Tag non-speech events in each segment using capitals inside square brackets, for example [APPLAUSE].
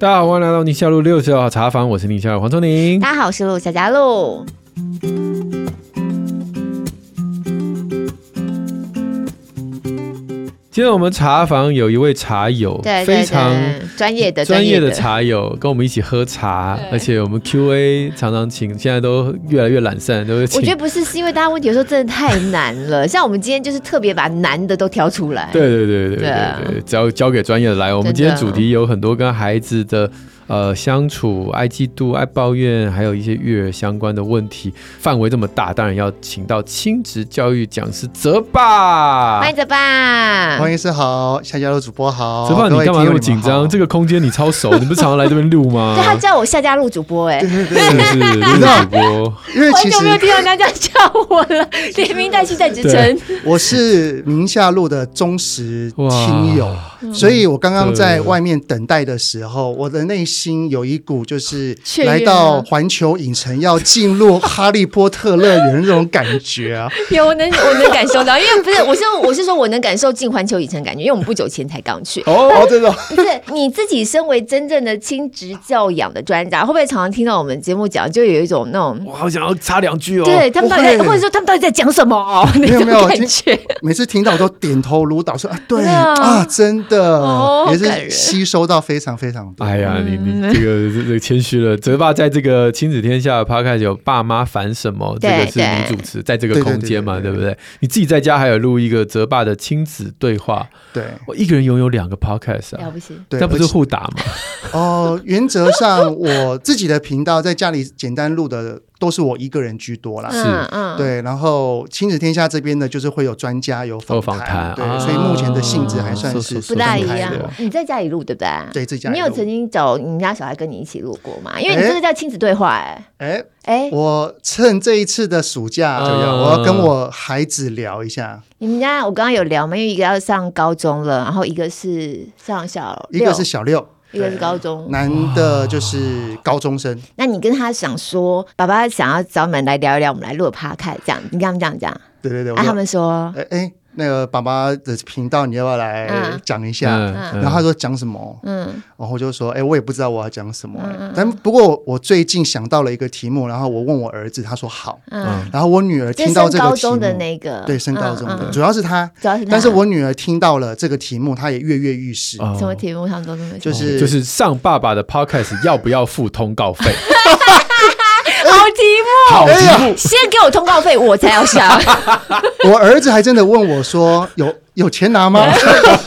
大家好，欢迎来到宁夏路六十号茶房，我是宁夏的黄聪宁。大家好，我是陆小佳璐。今天我们茶房有一位茶友，对，非常专业的专业的茶友，跟我们一起喝茶，而且我们 Q&A 常常请，现在都越来越懒散，都是。我觉得不是，是因为大家问题有时候真的太难了。[LAUGHS] 像我们今天就是特别把难的都挑出来。对对对对对对，交交给专业的来。我们今天主题有很多跟孩子的。呃，相处爱嫉妒、爱抱怨，还有一些育儿相关的问题，范围这么大，当然要请到亲职教育讲师泽爸。欢迎泽爸，黄医师好，夏家路主播好。泽爸，你干嘛那么紧张？这个空间你超熟，[LAUGHS] 你不是常常来这边录吗？对，他叫我夏家路主播，哎，对对对，是是是，录主播。因为其实没有听到人家这样叫我了，连名带姓在职称。我是宁夏路的忠实亲友，所以我刚刚在外面等待的时候，我的内心。有一股就是来到环球影城要进入哈利波特乐园那种感觉啊！[LAUGHS] 有我能我能感受到，因为不是我是我是说我能感受进环球影城感觉，因为我们不久前才刚去哦，真的 [LAUGHS] 不是你自己身为真正的亲职教养的专家，会不会常常听到我们节目讲，就有一种那种我好想要插两句哦，对他们到底在或者说他们到底在讲什么哦？没有没有感觉，每次听到我都点头如捣说啊，对啊，真的也是吸收到非常非常多。哎呀，你你这个。这个谦虚了，泽爸在这个亲子天下的 Podcast 有爸妈烦什么？这个是你主持，在这个空间嘛，对不对？你自己在家还有录一个泽爸的亲子对话，对，我一个人拥有两个 Podcast 啊，了不起，那不是互打吗？[LAUGHS] 哦，原则上我自己的频道在家里简单录的。都是我一个人居多啦，是，嗯，对，然后亲子天下这边呢，就是会有专家有访谈，对，所以目前的性质还算是不大一样。你在家里录对不对？对，在家里。你有曾经找你们家小孩跟你一起录过吗？因为你这个叫亲子对话，哎，哎，哎，我趁这一次的暑假，我要跟我孩子聊一下。你们家我刚刚有聊吗？因为一个要上高中了，然后一个是上小六，一个是小六。一个是高中，男的就是高中生。那你跟他想说，爸爸想要找你们来聊一聊，我们来录趴开这样，你跟他们这样讲。对对对，啊，他们说，哎哎。那个爸爸的频道，你要不要来讲一下？嗯嗯、然后他说讲什么？嗯，然后我就说，哎、欸，我也不知道我要讲什么、欸。嗯、但不过我最近想到了一个题目，然后我问我儿子，他说好。嗯，然后我女儿听到这个题目，升高中的那个，对，升高中的，嗯、主要是他，主要是他。但是我女儿听到了这个题目，她也跃跃欲试。什么题目？他们都这么就是、哦、就是上爸爸的 podcast 要不要付通告费？好题目，好题目，先给我通告费，我才要下。[LAUGHS] 我儿子还真的问我说：“有有钱拿吗？”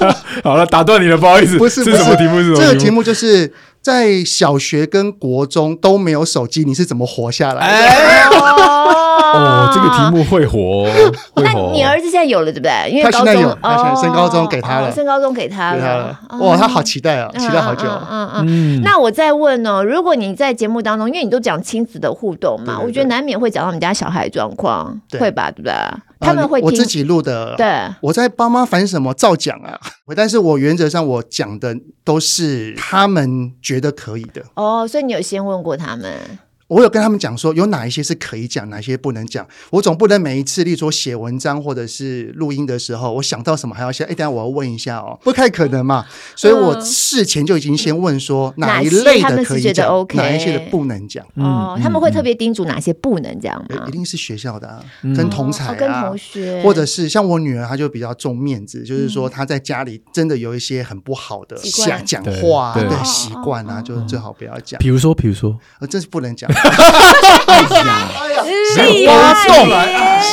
[LAUGHS] 好了，打断你了，不好意思。不是，不是什么题目？是什么题目？这个题目就是在小学跟国中都没有手机，你是怎么活下来的？[LAUGHS] 哦，这个题目会活，那你儿子现在有了对不对？因为他现在有，他现在升高中给他了，升高中给他了。哇，他好期待啊，期待好久。嗯嗯。那我再问哦，如果你在节目当中，因为你都讲亲子的互动嘛，我觉得难免会讲到我们家小孩状况，会吧？对不对？他们会我自己录的，对，我在爸妈烦什么照讲啊。[LAUGHS] 但是我原则上我讲的都是他们觉得可以的。哦，所以你有先问过他们？我有跟他们讲说，有哪一些是可以讲，哪些不能讲。我总不能每一次，例如说写文章或者是录音的时候，我想到什么还要先，哎，等下我要问一下哦，不太可能嘛。所以我事前就已经先问说，哪一类的可以讲，哪一些的不能讲。哦，他们会特别叮嘱哪些不能讲吗？一定是学校的啊，跟同才啊，跟同学，或者是像我女儿，她就比较重面子，就是说她在家里真的有一些很不好的讲讲话的习惯啊，就最好不要讲。比如说，比如说，呃，这是不能讲。想挖洞，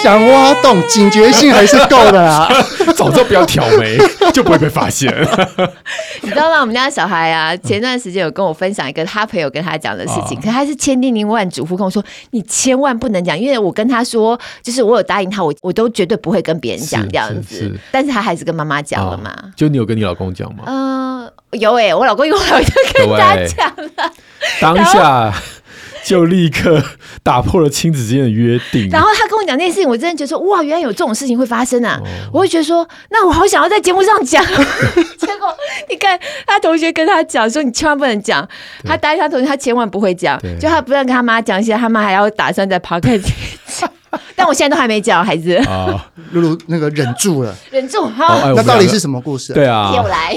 想挖洞，警觉性还是够的啦。早知道不要挑眉，就不会被发现。你知道吗？我们家小孩啊，前段时间有跟我分享一个他朋友跟他讲的事情，可他是千叮咛万嘱咐跟我说：“你千万不能讲，因为我跟他说，就是我有答应他，我我都绝对不会跟别人讲这样子。”但是他还是跟妈妈讲了嘛？就你有跟你老公讲吗？嗯，有哎，我老公一会儿就跟他讲了，当下。[LAUGHS] 就立刻打破了亲子之间的约定。然后他跟我讲那件事情，我真的觉得说哇，原来有这种事情会发生啊！我会觉得说，那我好想要在节目上讲。[LAUGHS] 结果你看他同学跟他讲说，你千万不能讲。他答应他同学，他千万不会讲。就他不但跟他妈讲现在，他妈还要打算在 podcast 讲。[LAUGHS] 但我现在都还没讲孩子啊，露露那个忍住了，忍住哈。那到底是什么故事？对啊，又来，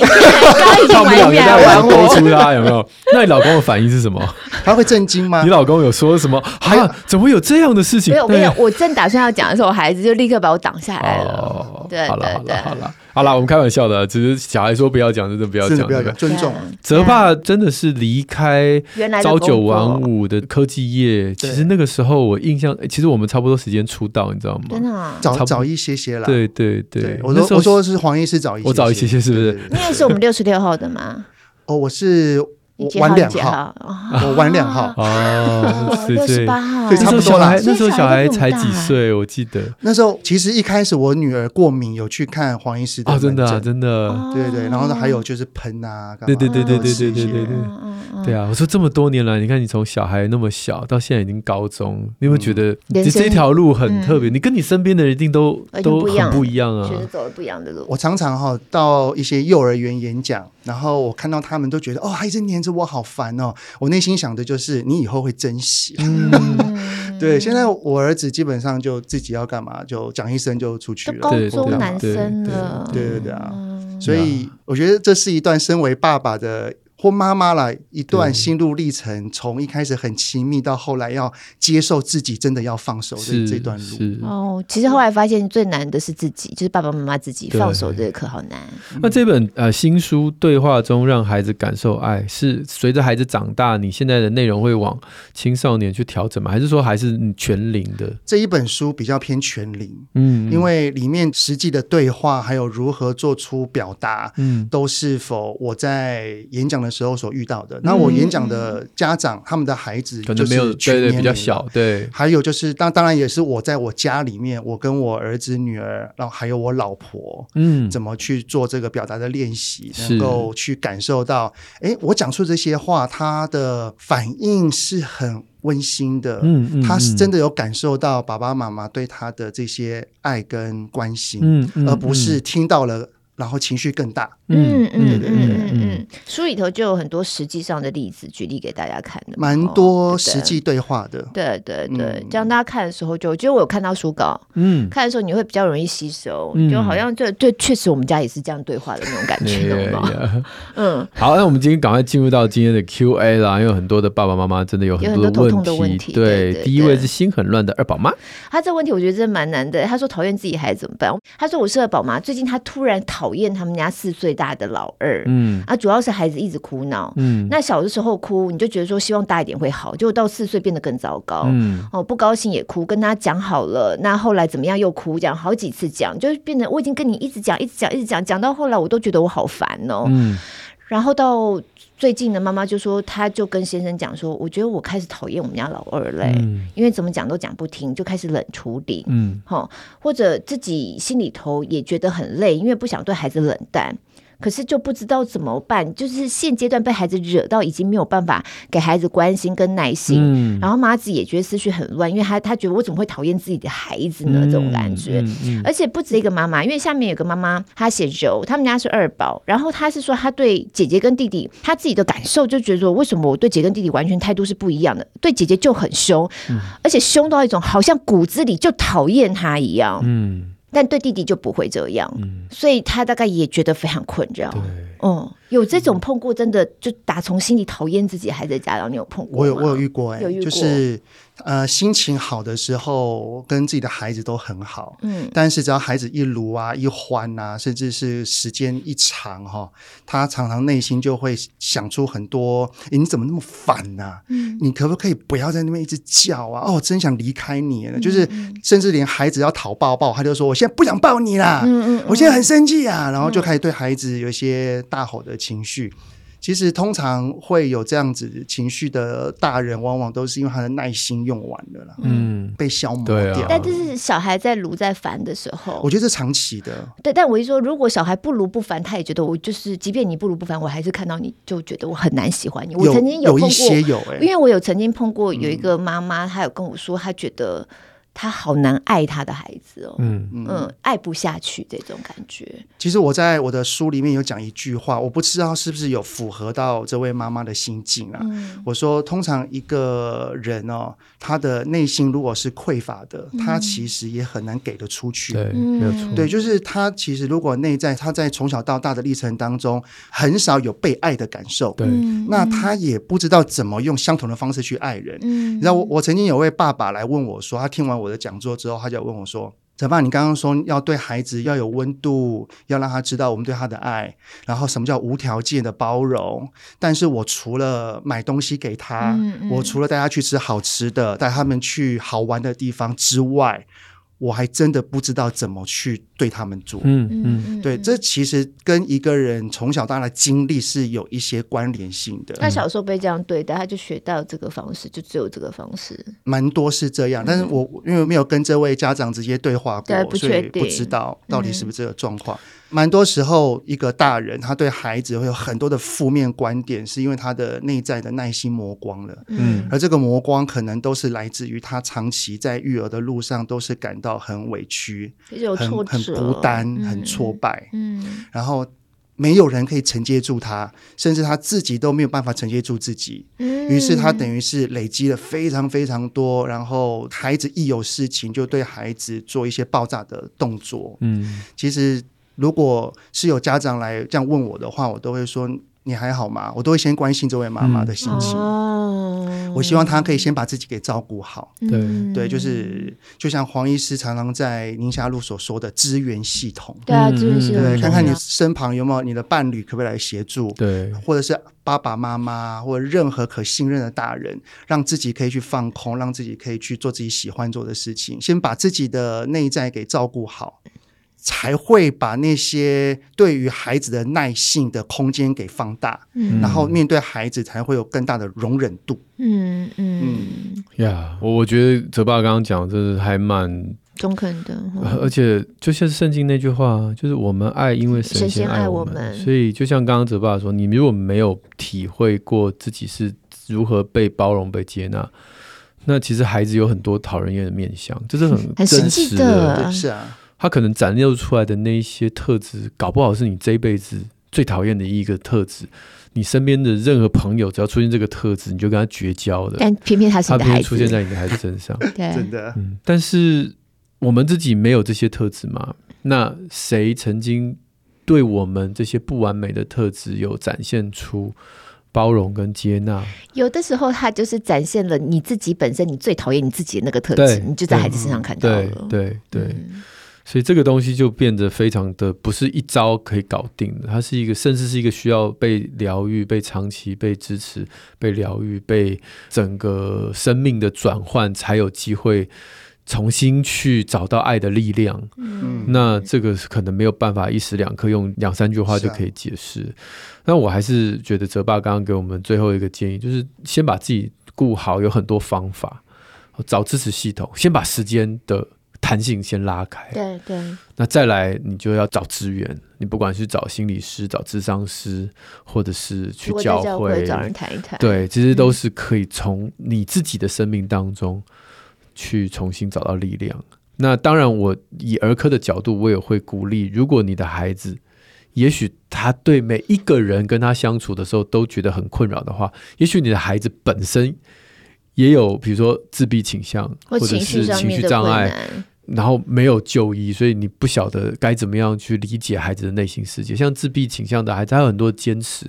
放不了，再玩勾出他有没有？[LAUGHS] 那你老公的反应是什么？他会震惊吗？你老公有说什么？还有怎么会有这样的事情？没有，我跟你讲，我正打算要讲的时候，我孩子就立刻把我挡下来了。对，好了，好了，好了。好啦，我们开玩笑的，只是小孩说不要讲，真的不要讲，不要讲，尊重。泽爸真的是离开朝九晚五的科技业，其实那个时候我印象，其实我们差不多时间出道，你知道吗？真的，早早一些些了。对对对，我说我说是黄医师早一些，我早一些些是不是？你也是我们六十六号的吗？哦，我是。晚两号，我晚两号哦，六十八号，对，差不多啦。那时候小孩才几岁，我记得那时候其实一开始我女儿过敏，有去看黄医师的，真的真的，对对。然后呢，还有就是喷啊，对对对对对对对对对，对啊。我说这么多年来，你看你从小孩那么小到现在已经高中，你有没有觉得这这条路很特别？你跟你身边的人一定都都很不一样啊，走了不一样的路。我常常哈到一些幼儿园演讲，然后我看到他们都觉得哦，还一直黏着我好烦哦。我内心想的就是，你以后会珍惜。[LAUGHS] 对，现在我儿子基本上就自己要干嘛，就讲一声就出去了。高中男生了，对对对啊！所以我觉得这是一段身为爸爸的。或妈妈了，一段心路历程，从一开始很亲密，到后来要接受自己真的要放手的这段路。哦，其实后来发现最难的是自己，就是爸爸妈妈自己放手这个课好难。那这本呃新书《对话中让孩子感受爱》，是随着孩子长大，你现在的内容会往青少年去调整吗？还是说还是全龄的？这一本书比较偏全龄，嗯，因为里面实际的对话还有如何做出表达，嗯，都是否我在演讲的。时候所遇到的，那我演讲的家长，嗯、他们的孩子可能没有对对比较小，对，还有就是当当然也是我在我家里面，我跟我儿子女儿，然后还有我老婆，嗯，怎么去做这个表达的练习，能够去感受到，哎，我讲出这些话，他的反应是很温馨的，嗯，嗯，他是真的有感受到爸爸妈妈对他的这些爱跟关心，嗯，嗯，而不是听到了。然后情绪更大，嗯嗯嗯嗯嗯，书里头就有很多实际上的例子举例给大家看的，蛮多实际对话的，对对对，这样大家看的时候就，就我有看到书稿，嗯，看的时候你会比较容易吸收，就好像对对，确实我们家也是这样对话的那种感觉，[LAUGHS] [LAUGHS] 嗯，好，那我们今天赶快进入到今天的 Q&A 啦，因为很多的爸爸妈妈真的有很多头痛的问题，对，第一位是心很乱的二宝妈，他这个问题我觉得真的蛮难的，他说讨厌自己孩子怎么办？他说我是二宝妈，最近他突然讨。讨厌他们家四岁大的老二，嗯。啊，主要是孩子一直哭闹，嗯，那小的时候哭，你就觉得说希望大一点会好，结果到四岁变得更糟糕，嗯，哦，不高兴也哭，跟他讲好了，那后来怎么样又哭，讲好几次讲，就变得我已经跟你一直讲，一直讲，一直讲，讲到后来我都觉得我好烦哦，嗯，然后到。最近的妈妈就说，她就跟先生讲说，我觉得我开始讨厌我们家老二嘞，嗯、因为怎么讲都讲不听，就开始冷处理，嗯，好，或者自己心里头也觉得很累，因为不想对孩子冷淡。可是就不知道怎么办，就是现阶段被孩子惹到，已经没有办法给孩子关心跟耐心。嗯、然后妈子也觉得思绪很乱，因为她她觉得我怎么会讨厌自己的孩子呢？嗯、这种感觉。而且不止一个妈妈，因为下面有个妈妈，她写柔，他们家是二宝，然后她是说她对姐姐跟弟弟，她自己的感受就觉得说，为什么我对姐跟弟弟完全态度是不一样的？对姐姐就很凶，嗯、而且凶到一种好像骨子里就讨厌她一样。嗯。但对弟弟就不会这样，嗯、所以他大概也觉得非常困扰。对嗯，有这种碰过，真的就打从心里讨厌自己孩子的家长，你有碰过吗？我有，我有遇过、欸，有遇过就是。呃，心情好的时候，跟自己的孩子都很好。嗯，但是只要孩子一撸啊、一欢啊，甚至是时间一长哈，他常常内心就会想出很多：你怎么那么烦呐？嗯，你可不可以不要在那边一直叫啊？哦，真想离开你了。就是甚至连孩子要讨抱抱，他就说：“我现在不想抱你啦。”嗯嗯，我现在很生气啊，然后就开始对孩子有一些大吼的情绪。其实通常会有这样子情绪的大人，往往都是因为他的耐心用完了啦，嗯，被消磨掉。啊、但这是小孩在卢在烦的时候，我觉得是长期的。对，但我一说，如果小孩不卢不烦，他也觉得我就是，即便你不卢不烦，我还是看到你就觉得我很难喜欢你。有我曾经有碰过，有一些有、欸，因为我有曾经碰过有一个妈妈，她有跟我说，她觉得。他好难爱他的孩子哦，嗯嗯，爱不下去这种感觉。其实我在我的书里面有讲一句话，我不知道是不是有符合到这位妈妈的心境啊。嗯、我说，通常一个人哦，他的内心如果是匮乏的，嗯、他其实也很难给得出去。对，没有错。对，就是他其实如果内在他在从小到大的历程当中很少有被爱的感受，对，那他也不知道怎么用相同的方式去爱人。嗯，你知道我我曾经有位爸爸来问我说，他听完我的讲座之后，他就问我说：“陈爸？你刚刚说要对孩子要有温度，要让他知道我们对他的爱，然后什么叫无条件的包容？但是我除了买东西给他，嗯嗯、我除了带他去吃好吃的，带他们去好玩的地方之外。”我还真的不知道怎么去对他们做。嗯嗯，对，这其实跟一个人从小到大的经历是有一些关联性的。他小时候被这样对待，他就学到这个方式，就只有这个方式。蛮多是这样，但是我因为没有跟这位家长直接对话过，不所以不知道到底是不是这个状况。蛮多时候，一个大人他对孩子会有很多的负面观点，是因为他的内在的耐心磨光了。嗯，而这个磨光可能都是来自于他长期在育儿的路上都是感到很委屈、很很孤单、嗯、很挫败。嗯，然后没有人可以承接住他，甚至他自己都没有办法承接住自己。嗯，于是他等于是累积了非常非常多，然后孩子一有事情就对孩子做一些爆炸的动作。嗯，其实。如果是有家长来这样问我的话，我都会说，你还好吗？我都会先关心这位妈妈的心情。嗯、我希望她可以先把自己给照顾好。对、嗯、对，就是就像黄医师常常在宁夏路所说的资源系统。对啊，资源系统。对，看看你身旁有没有你的伴侣，可不可以来协助？对，或者是爸爸妈妈，或者任何可信任的大人，让自己可以去放空，让自己可以去做自己喜欢做的事情。先把自己的内在给照顾好。才会把那些对于孩子的耐性的空间给放大，嗯，然后面对孩子才会有更大的容忍度，嗯嗯。嗯。呀，我、yeah, 我觉得泽爸刚刚讲的真的还蛮中肯的，而且就像圣经那句话，就是我们爱，因为神先爱我们，我们所以就像刚刚泽爸说，你如果没有体会过自己是如何被包容、被接纳，那其实孩子有很多讨人厌的面相，这是很真实际的，是啊。他可能展露出来的那一些特质，搞不好是你这一辈子最讨厌的一个特质。你身边的任何朋友，只要出现这个特质，你就跟他绝交的。但偏偏他是你的孩子，他出现在你的孩子身上，[LAUGHS] 对，真的。嗯，但是我们自己没有这些特质吗？那谁曾经对我们这些不完美的特质有展现出包容跟接纳？有的时候，他就是展现了你自己本身，你最讨厌你自己的那个特质，你就在孩子身上看到了。对对对。嗯所以这个东西就变得非常的不是一招可以搞定的，它是一个，甚至是一个需要被疗愈、被长期被支持、被疗愈、被整个生命的转换，才有机会重新去找到爱的力量。嗯，那这个可能没有办法一时两刻用两三句话就可以解释。那、啊、我还是觉得泽爸刚刚给我们最后一个建议，就是先把自己顾好，有很多方法，找支持系统，先把时间的。弹性先拉开，对对，那再来你就要找资源，你不管是找心理师、找智商师，或者是去教会，找人谈一谈，对，其实都是可以从你自己的生命当中去重新找到力量。嗯、那当然，我以儿科的角度，我也会鼓励，如果你的孩子，也许他对每一个人跟他相处的时候都觉得很困扰的话，也许你的孩子本身也有，比如说自闭倾向，或者是情绪障碍。然后没有就医，所以你不晓得该怎么样去理解孩子的内心世界。像自闭倾向的孩子，他有很多坚持，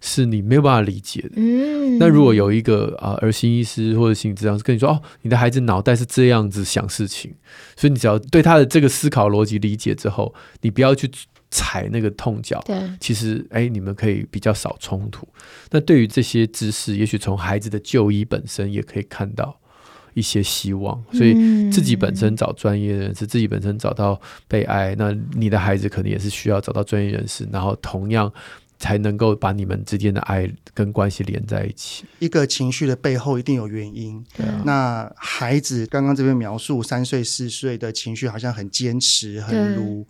是你没有办法理解的。嗯，那如果有一个啊儿心医师或者心理治疗师跟你说，哦，你的孩子脑袋是这样子想事情，所以你只要对他的这个思考逻辑理解之后，你不要去踩那个痛脚。对，其实哎，你们可以比较少冲突。那对于这些知识，也许从孩子的就医本身也可以看到。一些希望，所以自己本身找专业人士，嗯、自己本身找到被爱，那你的孩子可能也是需要找到专业人士，然后同样才能够把你们之间的爱跟关系连在一起。一个情绪的背后一定有原因。对啊。那孩子刚刚这边描述三岁四岁的情绪好像很坚持、很如，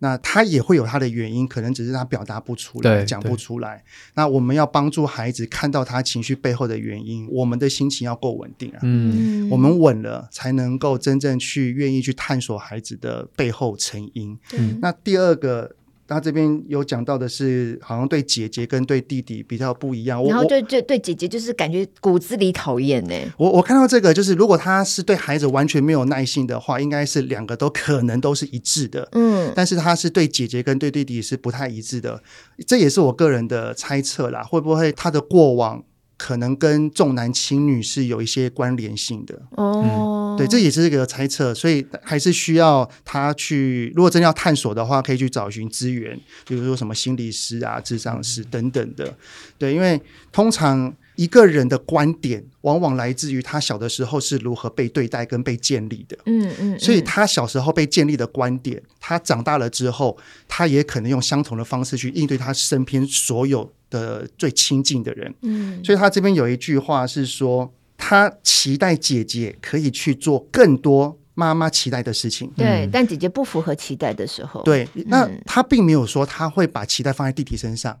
那他也会有他的原因，可能只是他表达不出来、讲不出来。那我们要帮助孩子看到他情绪背后的原因，我们的心情要够稳定啊。嗯。我们稳了，才能够真正去愿意去探索孩子的背后成因。嗯。那第二个。他这边有讲到的是，好像对姐姐跟对弟弟比较不一样。然后对对对姐姐就是感觉骨子里讨厌呢。我我看到这个就是，如果他是对孩子完全没有耐心的话，应该是两个都可能都是一致的。嗯，但是他是对姐姐跟对弟弟是不太一致的，这也是我个人的猜测啦。会不会他的过往？可能跟重男轻女是有一些关联性的哦，对，这也是一个猜测，所以还是需要他去。如果真要探索的话，可以去找寻资源，比如说什么心理师啊、智障师等等的。对，因为通常一个人的观点，往往来自于他小的时候是如何被对待跟被建立的。嗯嗯，所以他小时候被建立的观点，他长大了之后，他也可能用相同的方式去应对他身边所有。的最亲近的人，嗯，所以他这边有一句话是说，他期待姐姐可以去做更多妈妈期待的事情，对，嗯、但姐姐不符合期待的时候，对，那他并没有说他会把期待放在弟弟身上，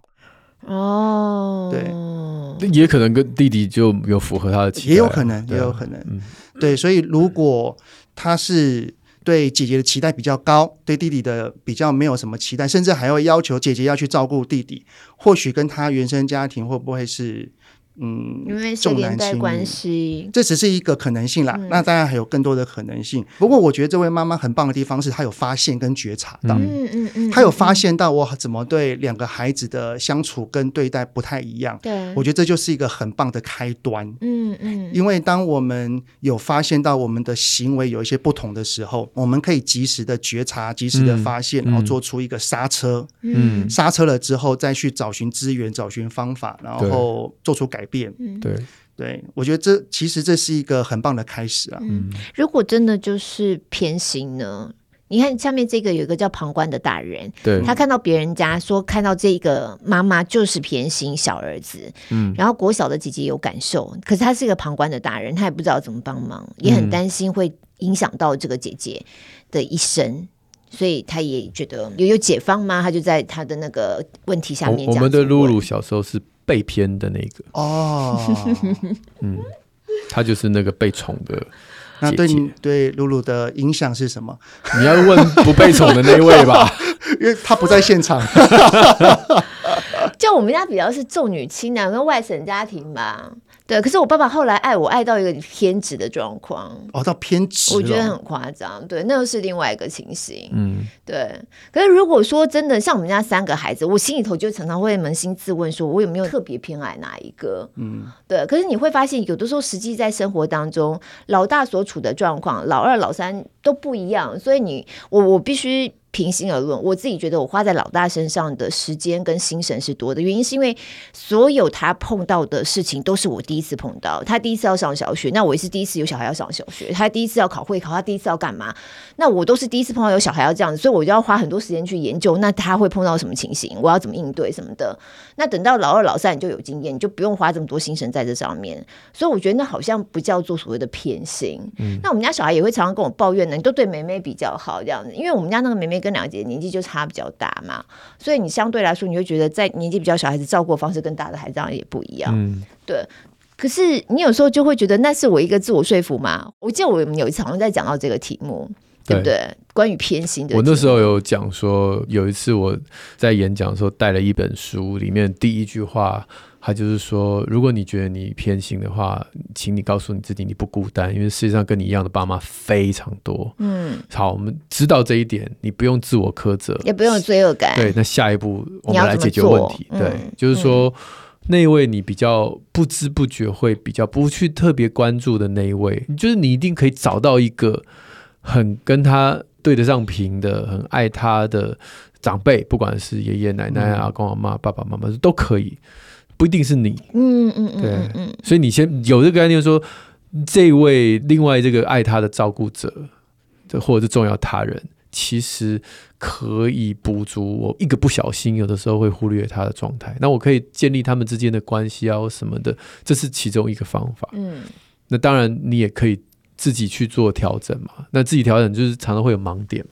哦，对，也可能跟弟弟就有符合他的期待，也有可能，也有可能，嗯，对，所以如果他是。对姐姐的期待比较高，对弟弟的比较没有什么期待，甚至还会要求姐姐要去照顾弟弟。或许跟他原生家庭会不会是？嗯，因为是连带关系，这只是一个可能性啦。嗯、那当然还有更多的可能性。不过，我觉得这位妈妈很棒的地方是，她有发现跟觉察到，嗯嗯嗯，她有发现到我怎么对两个孩子的相处跟对待不太一样。对，我觉得这就是一个很棒的开端。嗯嗯，因为当我们有发现到我们的行为有一些不同的时候，我们可以及时的觉察，及时的发现，然后做出一个刹车。嗯，刹车了之后，再去找寻资源，找寻方法，然后做出改变。变，对对，我觉得这其实这是一个很棒的开始啊。嗯，如果真的就是偏心呢？你看下面这个有一个叫旁观的大人，对，他看到别人家说看到这个妈妈就是偏心小儿子，嗯，然后国小的姐姐有感受，可是他是一个旁观的大人，他也不知道怎么帮忙，也很担心会影响到这个姐姐的一生，所以他也觉得有有解放吗？他就在他的那个问题下面讲，我们的露露小时候是。被偏的那个哦，[LAUGHS] 嗯，他就是那个被宠的姐姐。那对你对露露的影响是什么？你要问不被宠的那位吧，[LAUGHS] 因为他不在现场。[LAUGHS] 就我们家比较是重女轻男，跟外省家庭吧。对，可是我爸爸后来爱我爱到一个偏执的状况，哦，到偏执，我觉得很夸张。对，那又是另外一个情形。嗯，对。可是如果说真的像我们家三个孩子，我心里头就常常会扪心自问，说我有没有特别偏爱哪一个？嗯，对。可是你会发现，有的时候实际在生活当中，老大所处的状况，老二、老三都不一样，所以你我我必须。平心而论，我自己觉得我花在老大身上的时间跟心神是多的，原因是因为所有他碰到的事情都是我第一次碰到。他第一次要上小学，那我也是第一次有小孩要上小学。他第一次要考会考，他第一次要干嘛？那我都是第一次碰到有小孩要这样子，所以我就要花很多时间去研究，那他会碰到什么情形，我要怎么应对什么的。那等到老二、老三你就有经验，你就不用花这么多心神在这上面。所以我觉得那好像不叫做所谓的偏心。嗯，那我们家小孩也会常常跟我抱怨呢，你都对梅梅比较好这样子，因为我们家那个妹妹。跟两个姐姐年纪就差比较大嘛，所以你相对来说，你会觉得在年纪比较小孩子照顾方式跟大的孩子这样也不一样。嗯，对。可是你有时候就会觉得那是我一个自我说服嘛。我记得我们有一次好像在讲到这个题目，对，对不对？关于偏心的。我那时候有讲说，有一次我在演讲的时候带了一本书，里面第一句话。他就是说，如果你觉得你偏心的话，请你告诉你自己，你不孤单，因为世界上跟你一样的爸妈非常多。嗯，好，我们知道这一点，你不用自我苛责，也不用罪恶感。对，那下一步我们来解决问题。对，嗯、就是说、嗯、那一位你比较不知不觉会比较不去特别关注的那一位，就是你一定可以找到一个很跟他对得上频的、很爱他的长辈，不管是爷爷奶奶、阿公阿妈、爸爸妈妈都可以。不一定是你，嗯嗯嗯，对，嗯，所以你先有这个概念说，说这位另外这个爱他的照顾者，这或者是重要他人，其实可以补足我一个不小心，有的时候会忽略他的状态。那我可以建立他们之间的关系啊，什么的，这是其中一个方法。嗯，那当然你也可以。自己去做调整嘛，那自己调整就是常常会有盲点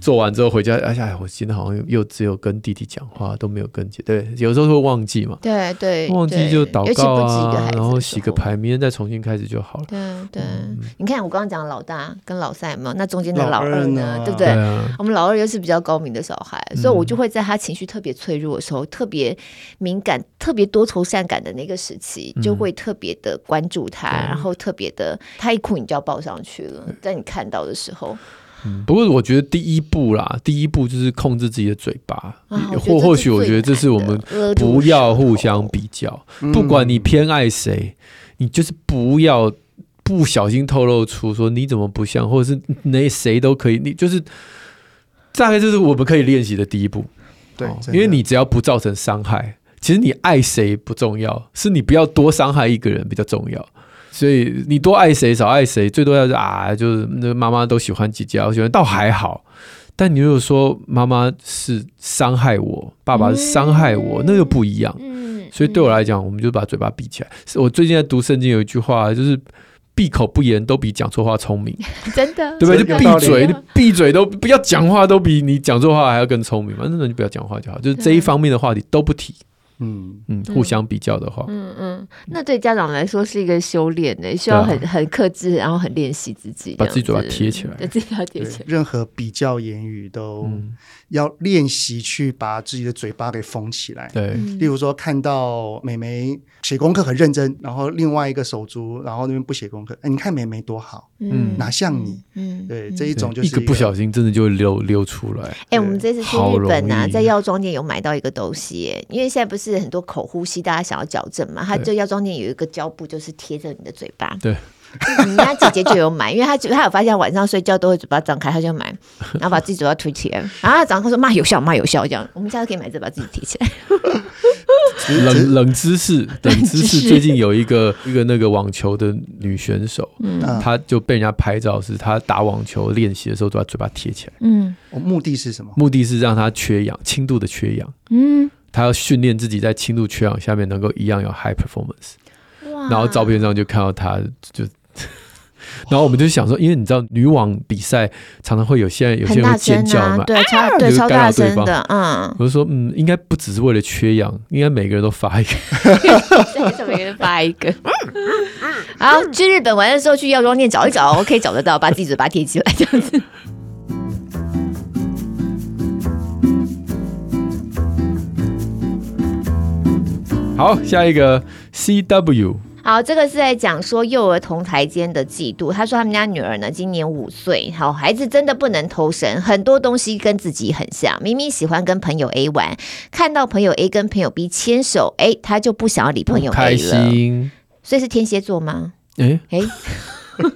做完之后回家，哎呀，我今天好像又只有跟弟弟讲话，都没有跟姐。对，有时候会忘记嘛。对对，忘记就祷告啊，然后洗个牌，明天再重新开始就好了。对对，嗯、你看我刚刚讲老大跟老三有没有？那中间的老二呢？对不对？对啊、我们老二又是比较高明的小孩，所以我就会在他情绪特别脆弱的时候，特别敏感、特别多愁善感的那个时期，就会特别的关注他，嗯、然后特别的，他一哭你就要。报上去了，在你看到的时候，嗯，不过我觉得第一步啦，第一步就是控制自己的嘴巴，啊、或或许我觉得这是我们不要互相比较，不管你偏爱谁，你就是不要不小心透露出说你怎么不像，或者是那谁都可以，你就是大概就是我们可以练习的第一步，对，因为你只要不造成伤害，其实你爱谁不重要，是你不要多伤害一个人比较重要。所以你多爱谁少爱谁，最多要是啊，就是那妈妈都喜欢姐姐，我喜欢倒还好。但你如果说妈妈是伤害我，爸爸是伤害我，那又不一样。所以对我来讲，我们就把嘴巴闭起来。我最近在读圣经，有一句话就是“闭口不言都比讲错话聪明”，[LAUGHS] 真的，[LAUGHS] 对不对？就闭嘴，你闭嘴都不要讲话，都比你讲错话还要更聪明嘛。那你就不要讲话就好，就是这一方面的话题都不提。嗯嗯。嗯，互相比较的话，嗯嗯，那对家长来说是一个修炼呢，需要很很克制，然后很练习自己，把自己嘴巴贴起来，对自己要贴起来。任何比较言语都要练习去把自己的嘴巴给封起来。对，例如说看到美眉写功课很认真，然后另外一个手足，然后那边不写功课，哎，你看美眉多好，嗯，哪像你，嗯，对，这一种就是一个不小心真的就会溜溜出来。哎，我们这次去日本啊，在药妆店有买到一个东西，因为现在不是。是很多口呼吸，大家想要矫正嘛？他就药妆店有一个胶布，就是贴着你的嘴巴。对，人家姐姐就有买，因为他他有发现晚上睡觉都会嘴巴张开，她就买，[LAUGHS] 然后把自己嘴巴推起来。然后他早上说：“妈有效，妈有效。”这样，我们下次可以买这把自己提起来。冷冷知识，冷知识。最近有一个一个那个网球的女选手，嗯，她就被人家拍照，是她打网球练习的时候都把嘴巴贴起来。嗯，目的是什么？目的是让她缺氧，轻度的缺氧。嗯。他要训练自己在轻度缺氧下面能够一样有 high performance，然后照片上就看到他就，然后我们就想说，因为你知道女网比赛常常会有些人有些人会尖叫嘛，对，超对超大声的，嗯，我就说嗯，应该不只是为了缺氧，应该每个人都发一个，每个人发一个，[LAUGHS] 好，去日本玩的时候去药妆店找一找，我可以找得到，把自己嘴巴贴起来这样子。好，下一个 C W。好，这个是在讲说幼儿同台间的嫉妒。他说他们家女儿呢，今年五岁。好，孩子真的不能偷生，很多东西跟自己很像。明明喜欢跟朋友 A 玩，看到朋友 A 跟朋友 B 牵手，哎，他就不想要理朋友 A 了。开心。所以是天蝎座吗？哎哎诶。[LAUGHS]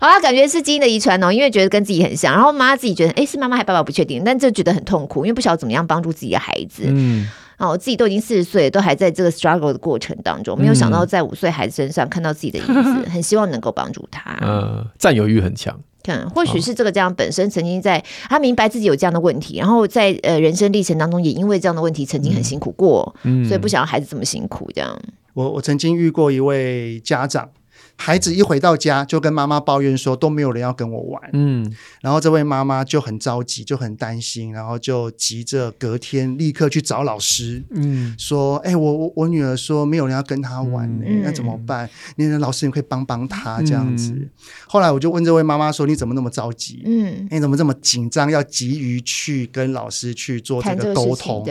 好，他感觉是基因的遗传哦，因为觉得跟自己很像。然后妈妈自己觉得，哎，是妈妈还是爸爸不确定，但就觉得很痛苦，因为不晓得怎么样帮助自己的孩子。嗯。哦，我自己都已经四十岁，都还在这个 struggle 的过程当中，没有想到在五岁孩子身上看到自己的影子，[LAUGHS] 嗯、很希望能够帮助他。呃，占有欲很强，看或许是这个家长本身曾经在他明白自己有这样的问题，然后在呃人生历程当中也因为这样的问题曾经很辛苦过，嗯、所以不想要孩子这么辛苦。这样，我我曾经遇过一位家长。孩子一回到家就跟妈妈抱怨说都没有人要跟我玩，嗯，然后这位妈妈就很着急，就很担心，然后就急着隔天立刻去找老师，嗯，说，哎、欸，我我我女儿说没有人要跟她玩那、嗯、怎么办？你老师你可以帮帮她这样子。嗯、后来我就问这位妈妈说，你怎么那么着急？嗯，你怎么这么紧张，要急于去跟老师去做这个沟通？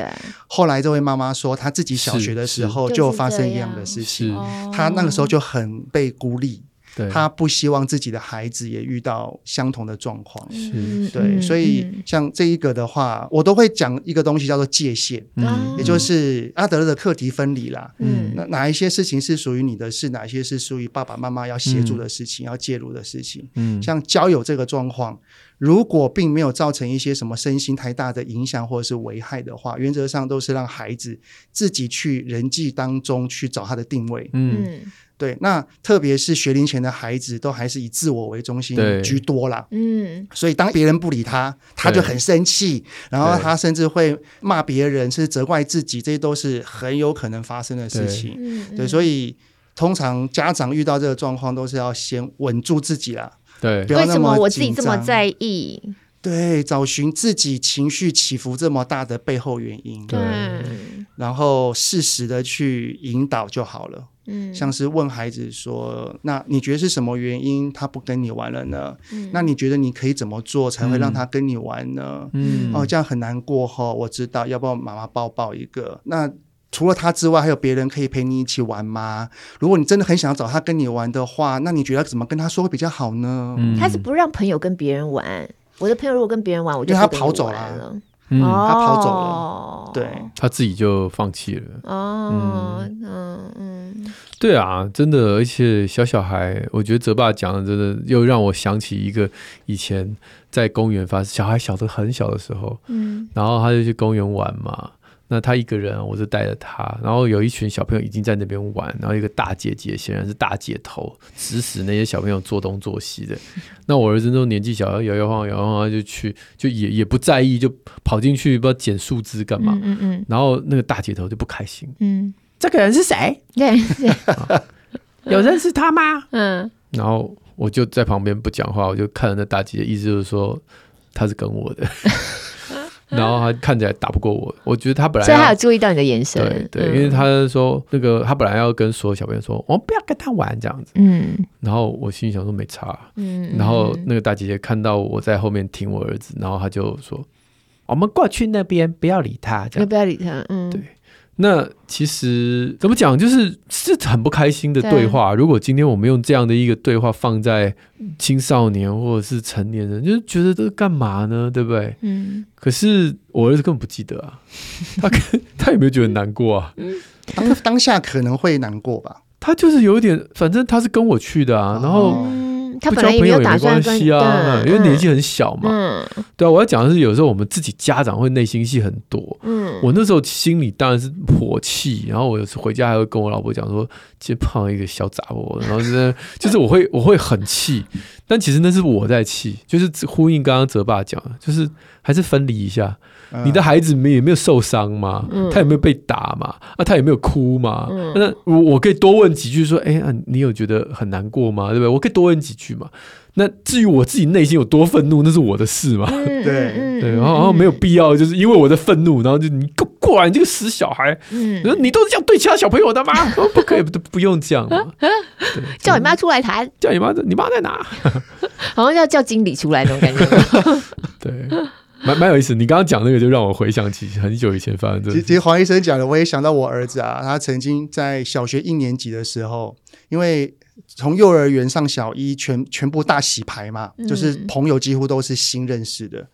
后来这位妈妈说，她自己小学的时候就发生一样的事情，她那个时候就很被孤。力，对。他不希望自己的孩子也遇到相同的状况，是对，所以像这一个的话，我都会讲一个东西叫做界限，嗯，也就是阿德勒的课题分离啦，嗯，那哪一些事情是属于你的事，哪一些是属于爸爸妈妈要协助的事情，嗯、要介入的事情，嗯，像交友这个状况。如果并没有造成一些什么身心太大的影响或者是危害的话，原则上都是让孩子自己去人际当中去找他的定位。嗯，对。那特别是学龄前的孩子，都还是以自我为中心居多啦。嗯，所以当别人不理他，他就很生气，然后他甚至会骂别人，甚至责怪自己，这些都是很有可能发生的事情。对，对，所以通常家长遇到这个状况，都是要先稳住自己啦。对，为什么我自己这么在意？对，找寻自己情绪起伏这么大的背后原因。对，然后适时的去引导就好了。嗯，像是问孩子说：“那你觉得是什么原因他不跟你玩了呢？嗯，那你觉得你可以怎么做才会让他跟你玩呢？嗯，哦，这样很难过哈，我知道，要不要妈妈抱抱一个？那。”除了他之外，还有别人可以陪你一起玩吗？如果你真的很想要找他跟你玩的话，那你觉得怎么跟他说会比较好呢？嗯、他是不让朋友跟别人玩。我的朋友如果跟别人玩，我就他跑走了。嗯，哦、他跑走了。对，他自己就放弃了。哦，嗯嗯嗯，对啊，真的，而且小小孩，我觉得泽爸讲的真的又让我想起一个以前在公园发生，小孩小的很小的时候，嗯，然后他就去公园玩嘛。那他一个人，我就带着他，然后有一群小朋友已经在那边玩，然后一个大姐姐显然是大姐头，指使那些小朋友做东做西的。[LAUGHS] 那我儿子那种年纪小，摇摇晃摇晃就去，就也也不在意，就跑进去不知道捡树枝干嘛。嗯嗯。然后那个大姐头就不开心。嗯，这个人是谁？对，[LAUGHS] 有认识他吗？嗯。然后我就在旁边不讲话，我就看着那大姐姐，意思就是说他是跟我的。[LAUGHS] [LAUGHS] 然后他看起来打不过我，我觉得他本来所以他有注意到你的眼神，对对，嗯、因为他说那个他本来要跟所有小朋友说，我们不要跟他玩这样子，嗯，然后我心里想说没差，嗯，然后那个大姐姐看到我在后面挺我儿子，然后他就说，我们过去那边不要理他，这样。不要理他，嗯，对。那其实怎么讲，就是是很不开心的对话。对如果今天我们用这样的一个对话放在青少年或者是成年人，就是觉得这干嘛呢？对不对？嗯。可是我儿子根本不记得啊，[LAUGHS] 他他有没有觉得难过啊？当当下可能会难过吧。他就是有一点，反正他是跟我去的啊，然后。哦他本来也没有打算跟，啊，因为年纪很小嘛。嗯，对啊，我要讲的是，有时候我们自己家长会内心戏很多。嗯，我那时候心里当然是火气，然后我有时回家还会跟我老婆讲说，今天碰到一个小杂货，然后就是就是我会我会很气，但其实那是我在气，就是呼应刚刚泽爸讲，就是还是分离一下。你的孩子没也没有受伤吗？嗯、他有没有被打吗？啊，他有没有哭吗？嗯、那我我可以多问几句，说，哎、欸啊，你有觉得很难过吗？对不对？我可以多问几句嘛。那至于我自己内心有多愤怒，那是我的事嘛。[LAUGHS] 对对，然后然后没有必要，就是因为我的愤怒，然后就你过过来，你这个死小孩，嗯，你都是这样对其他小朋友的吗？不可以，不不用这样嘛。叫你妈出来谈，叫你妈，你妈在哪？好像要叫经理出来那种感觉。对。蛮蛮有意思，你刚刚讲那个就让我回想起很久以前发生的。其实黄医生讲的，我也想到我儿子啊，他曾经在小学一年级的时候，因为从幼儿园上小一，全全部大洗牌嘛，嗯、就是朋友几乎都是新认识的。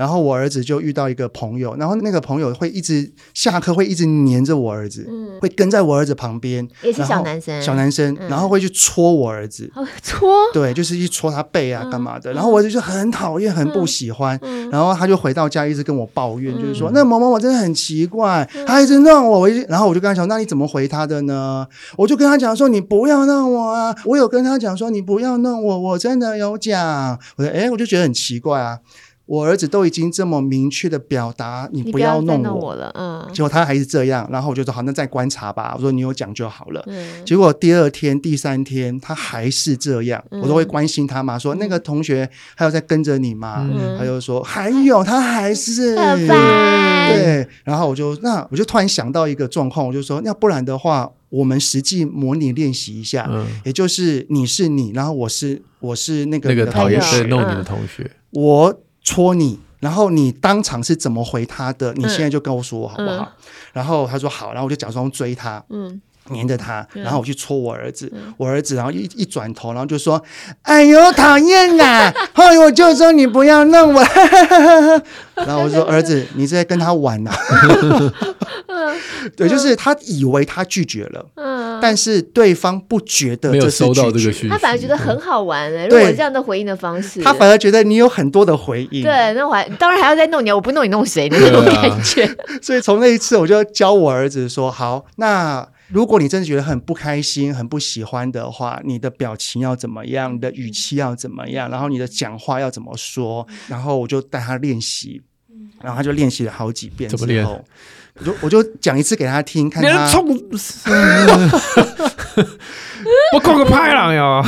然后我儿子就遇到一个朋友，然后那个朋友会一直下课会一直黏着我儿子，嗯、会跟在我儿子旁边，也是小男生，小男生，嗯、然后会去戳我儿子，[LAUGHS] 戳，对，就是一戳他背啊，干嘛的。嗯、然后我儿子就很讨厌，很不喜欢。嗯、然后他就回到家一直跟我抱怨，嗯、就是说那某某我真的很奇怪，嗯、他一直弄我，我一然后我就跟他讲，那你怎么回他的呢？我就跟他讲说，你不要弄我啊！我有跟他讲说，你不要弄我，我真的有讲。我说，哎，我就觉得很奇怪啊。我儿子都已经这么明确的表达，你不要弄我，弄我。了，嗯，结果他还是这样，然后我就说好，那再观察吧。我说你有讲就好了。嗯，结果第二天、第三天他还是这样，嗯、我都会关心他嘛，说那个同学还有在跟着你吗？嗯、他就说还有，他还是。[LAUGHS] 对，然后我就那我就突然想到一个状况，我就说要不然的话，我们实际模拟练习一下，嗯、也就是你是你，然后我是我是那个那个讨厌对弄你的同学，我。戳你，然后你当场是怎么回他的？你现在就跟我说我好不好？嗯、然后他说好，然后我就假装追他，嗯，黏着他，然后我去戳我儿子，嗯、我儿子然后一一转头，然后就说：“哎呦，讨厌啦！” [LAUGHS] 后来我就说：“你不要弄我。[LAUGHS] ”然后我说：“儿子，你是在跟他玩呐、啊？” [LAUGHS] 对，就是他以为他拒绝了。但是对方不觉得这是拒绝，没有收到这个讯息，他反而觉得很好玩哎、欸。如果这样的回应的方式，他反而觉得你有很多的回应。对，那我还当然还要再弄你，我不弄你弄谁的那种感觉。啊、所以从那一次，我就教我儿子说：好，那。如果你真的觉得很不开心、很不喜欢的话，你的表情要怎么样？你的语气要怎么样？然后你的讲话要怎么说？然后我就带他练习，然后他就练习了好几遍之后，怎么练？我就我就讲一次给他听，看他。[LAUGHS] 我搞个拍了哟！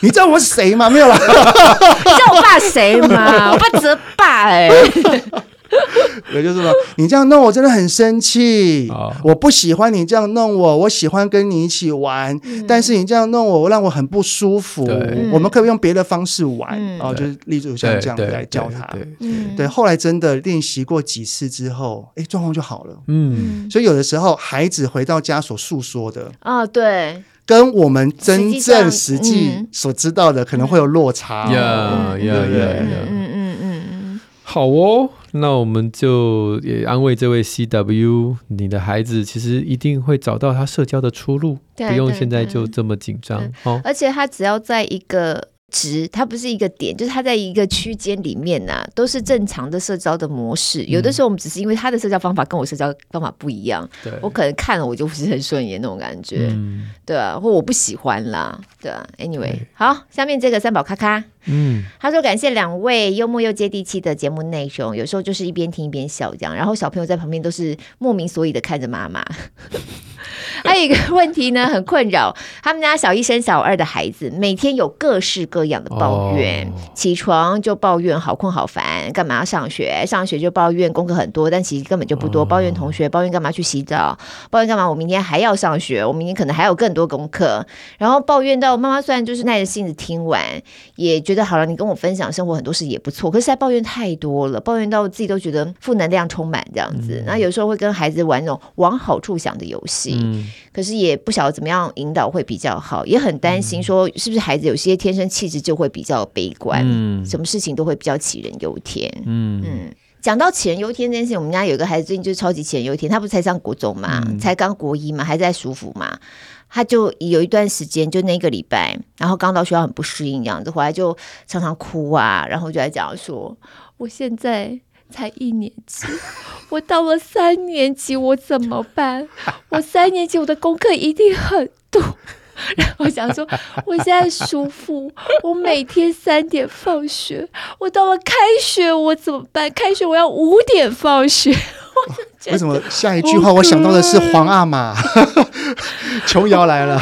你知道我是谁吗？没有啦。[LAUGHS] 你知道我爸谁吗？我爸泽爸哎。[LAUGHS] 也就是说，你这样弄我真的很生气。哦、我不喜欢你这样弄我，我喜欢跟你一起玩。嗯、但是你这样弄我，我让我很不舒服。我们可以用别的方式玩，然后、嗯哦、就是例如像这样子来教他。对，后来真的练习过几次之后，哎，状况就好了。嗯，所以有的时候孩子回到家所诉说的啊，对，跟我们真正实际所知道的可能会有落差。呀呀呀呀！嗯嗯嗯嗯，好哦。那我们就也安慰这位 CW，你的孩子其实一定会找到他社交的出路，对不用现在就这么紧张。哦，而且他只要在一个。值，它不是一个点，就是它在一个区间里面呐、啊，都是正常的社交的模式。有的时候我们只是因为他的社交方法跟我社交方法不一样，对我可能看了我就不是很顺眼那种感觉，嗯、对啊，或我不喜欢啦，对啊。Anyway，对好，下面这个三宝咔咔，嗯，他说感谢两位幽默又接地气的节目内容，有时候就是一边听一边笑这样，然后小朋友在旁边都是莫名所以的看着妈妈。[LAUGHS] 还有一个问题呢，很困扰他们家小一生小二的孩子，每天有各式各样的抱怨。哦、起床就抱怨好困好烦，干嘛要上学？上学就抱怨功课很多，但其实根本就不多。哦、抱怨同学，抱怨干嘛去洗澡？抱怨干嘛？我明天还要上学，我明天可能还有更多功课。然后抱怨到妈妈虽然就是耐着性子听完，也觉得好了，你跟我分享生活很多事也不错。可是，在抱怨太多了，抱怨到自己都觉得负能量充满这样子。那、嗯、有时候会跟孩子玩那种往好处想的游戏。嗯可是也不晓得怎么样引导会比较好，也很担心说是不是孩子有些天生气质就会比较悲观，嗯，什么事情都会比较杞人忧天，嗯嗯。讲到杞人忧天这件事情，我们家有一个孩子最近就是超级杞人忧天，他不是才上国中嘛，嗯、才刚国一嘛，还在舒服嘛，他就有一段时间就那个礼拜，然后刚到学校很不适应，这样子回来就常常哭啊，然后就在讲说我现在。才一年级，我到了三年级，我怎么办？[LAUGHS] 我三年级我的功课一定很多。[LAUGHS] 然后想说，[LAUGHS] 我现在舒服，我每天三点放学，我到了开学我怎么办？开学我要五点放学。[LAUGHS] 为什么下一句话我想到的是皇阿玛？[LAUGHS] 琼瑶来了，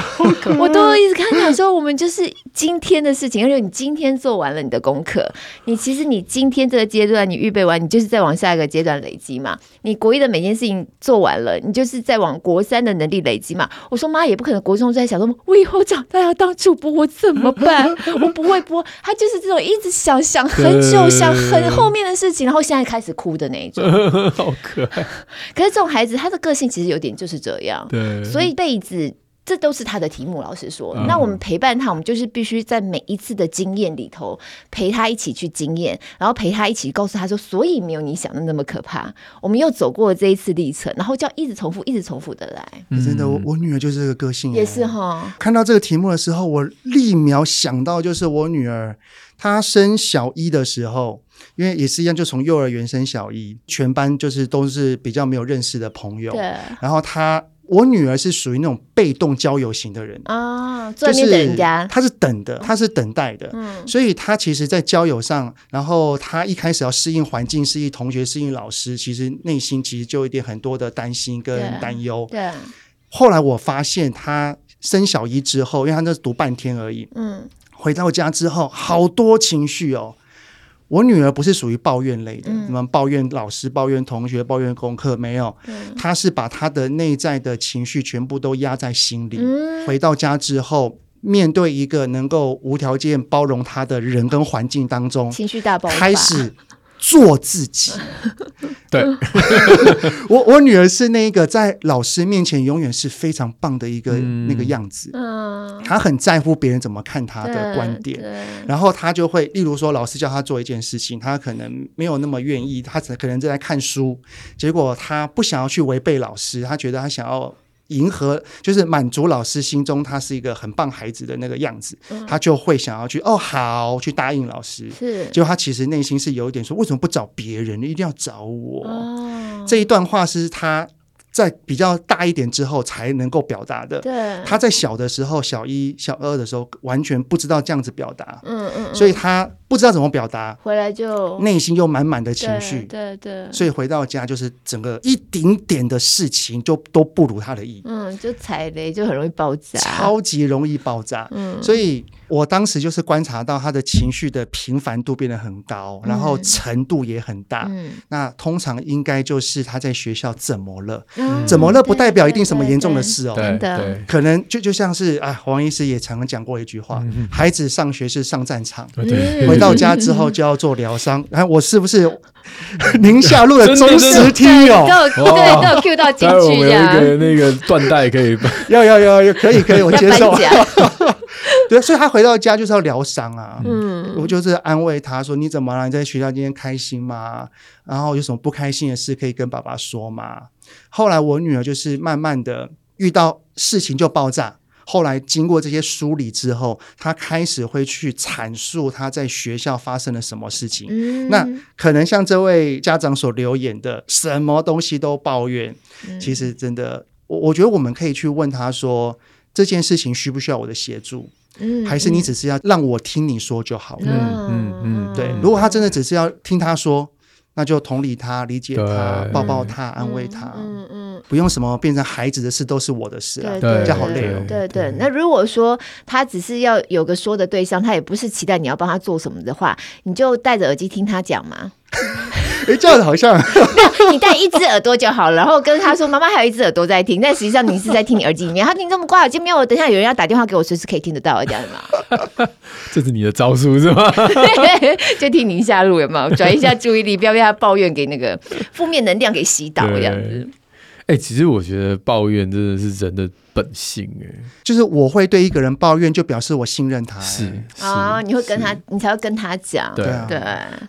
我都一直看讲说，我们就是今天的事情，而且你今天做完了你的功课，你其实你今天这个阶段你预备完，你就是再往下一个阶段累积嘛。你国一的每件事情做完了，你就是在往国三的能力累积嘛。我说妈也不可能，国中在想说，我以后长大要当主播，我怎么办？[LAUGHS] 我不会播，他就是这种一直想想很久，想很后面的事情，然后现在开始哭的那一种，好可爱。[LAUGHS] 可是这种孩子，他的个性其实有点就是这样，对，所以被子这都是他的题目。老实说，嗯、那我们陪伴他，我们就是必须在每一次的经验里头陪他一起去经验，然后陪他一起告诉他说，所以没有你想的那么可怕。我们又走过了这一次历程，然后就要一直重复，一直重复的来。嗯、真的，我我女儿就是这个个性，也是哈。看到这个题目的时候，我立秒想到就是我女儿，她升小一的时候。因为也是一样，就从幼儿园升小一，全班就是都是比较没有认识的朋友。对。然后他，我女儿是属于那种被动交友型的人啊，就是等人家，她是等的，她是等待的。嗯。所以她其实，在交友上，然后她一开始要适应环境、适应同学、适应老师，其实内心其实就有一点很多的担心跟担忧。对。对。后来我发现，她升小一之后，因为她那是读半天而已。嗯。回到家之后，好多情绪哦。我女儿不是属于抱怨类的，什么、嗯、抱怨老师、抱怨同学、抱怨功课没有，嗯、她是把她的内在的情绪全部都压在心里。嗯、回到家之后，面对一个能够无条件包容她的人跟环境当中，情绪大爆发，开始。做自己，对。[LAUGHS] 我我女儿是那个在老师面前永远是非常棒的一个那个样子，嗯，她很在乎别人怎么看她的观点，然后她就会，例如说老师叫她做一件事情，她可能没有那么愿意，她可能正在看书，结果她不想要去违背老师，她觉得她想要。迎合，就是满足老师心中他是一个很棒孩子的那个样子，嗯、他就会想要去哦好去答应老师。是，就他其实内心是有一点说，为什么不找别人，一定要找我？哦、这一段话是他。在比较大一点之后才能够表达的。对，他在小的时候，小一、小二的时候，完全不知道这样子表达。嗯嗯，嗯，所以他不知道怎么表达，回来就内心又满满的情绪。对对，对。所以回到家就是整个一丁点的事情就都不如他的意。嗯，就踩雷就很容易爆炸，超级容易爆炸。嗯，所以。我当时就是观察到他的情绪的频繁度变得很高，然后程度也很大。嗯，那通常应该就是他在学校怎么了？嗯，怎么了不代表一定什么严重的事哦。真的，可能就就像是啊，黄医师也常常讲过一句话：孩子上学是上战场，回到家之后就要做疗伤。然后我是不是 [LAUGHS] 宁夏璐的忠实听友？对，都有 Q 到进去呀。那个那个缎带可以，[LAUGHS] 要要要要，可以可以，我接受。[LAUGHS] 对，所以他回到家就是要疗伤啊。嗯，我就是安慰他说：“你怎么了？你在学校今天开心吗？然后有什么不开心的事可以跟爸爸说吗？”后来我女儿就是慢慢的遇到事情就爆炸。后来经过这些梳理之后，他开始会去阐述他在学校发生了什么事情。嗯，那可能像这位家长所留言的，什么东西都抱怨。其实真的，我我觉得我们可以去问他说。这件事情需不需要我的协助？嗯，还是你只是要让我听你说就好了？嗯嗯嗯，对。如果他真的只是要听他说，那就同理他、理解他、抱抱他、安慰他。嗯嗯，不用什么变成孩子的事都是我的事啊，这样好累哦。对对。那如果说他只是要有个说的对象，他也不是期待你要帮他做什么的话，你就戴着耳机听他讲嘛。[LAUGHS] 哎，这样子好像，[LAUGHS] 你戴一只耳朵就好了，然后跟他说：“妈妈还有一只耳朵在听。”但实际上你是在听你耳机里面。他听这么挂耳机，没有，等一下有人要打电话给我，随时可以听得到，这样吗？[LAUGHS] 这是你的招数是吗？就听宁夏路有没有转移一下注意力，不要被他抱怨给那个负面能量给洗脑这样子。哎、欸，其实我觉得抱怨真的是人的本性哎，就是我会对一个人抱怨，就表示我信任他。是啊，你会跟他，你才会跟他讲。对对。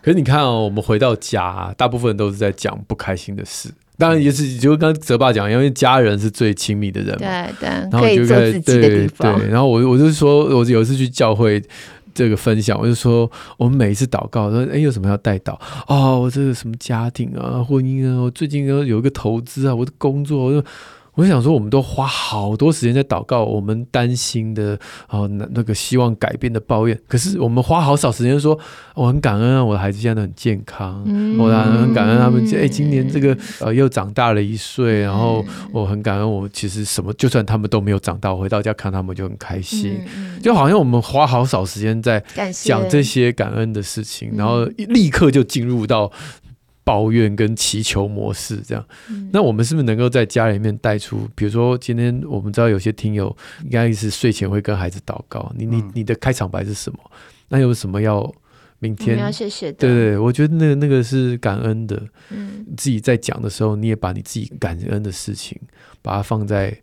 可是你看哦，我们回到家，大部分都是在讲不开心的事。当然也是，就跟泽爸讲，因为家人是最亲密的人嘛。对对。然后就在对对，然后我我就说，我有一次去教会。这个分享，我就说，我们每一次祷告说，哎，有什么要带祷？哦，我这个什么家庭啊，婚姻啊，我最近有有一个投资啊，我的工作，我就。我想说，我们都花好多时间在祷告，我们担心的哦，那那个希望改变的抱怨。可是我们花好少时间说，我很感恩啊，我的孩子现在都很健康，嗯、我很感恩他们。哎，今年这个呃又长大了一岁，然后我很感恩，我其实什么，就算他们都没有长大，我回到家看他们就很开心。嗯、就好像我们花好少时间在讲这些感恩的事情，然后立刻就进入到。抱怨跟祈求模式这样，嗯、那我们是不是能够在家里面带出？比如说，今天我们知道有些听友应该是睡前会跟孩子祷告，你你你的开场白是什么？那有什么要明天要谢谢的？对对，我觉得那个那个是感恩的。嗯，自己在讲的时候，你也把你自己感恩的事情，把它放在。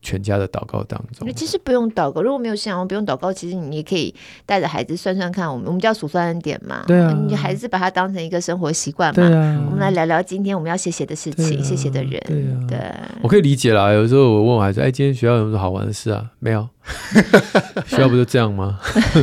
全家的祷告当中，其实不用祷告。如果没有信仰，不用祷告。其实你也可以带着孩子算算看。我们我们叫数算恩典嘛。对啊。你孩子把它当成一个生活习惯嘛。对啊。我们来聊聊今天我们要谢谢的事情，谢谢的人。对啊。对。我可以理解啦。有时候我问我孩子：“哎，今天学校有什么好玩的事啊？”没有。[LAUGHS] 学校不就这样吗？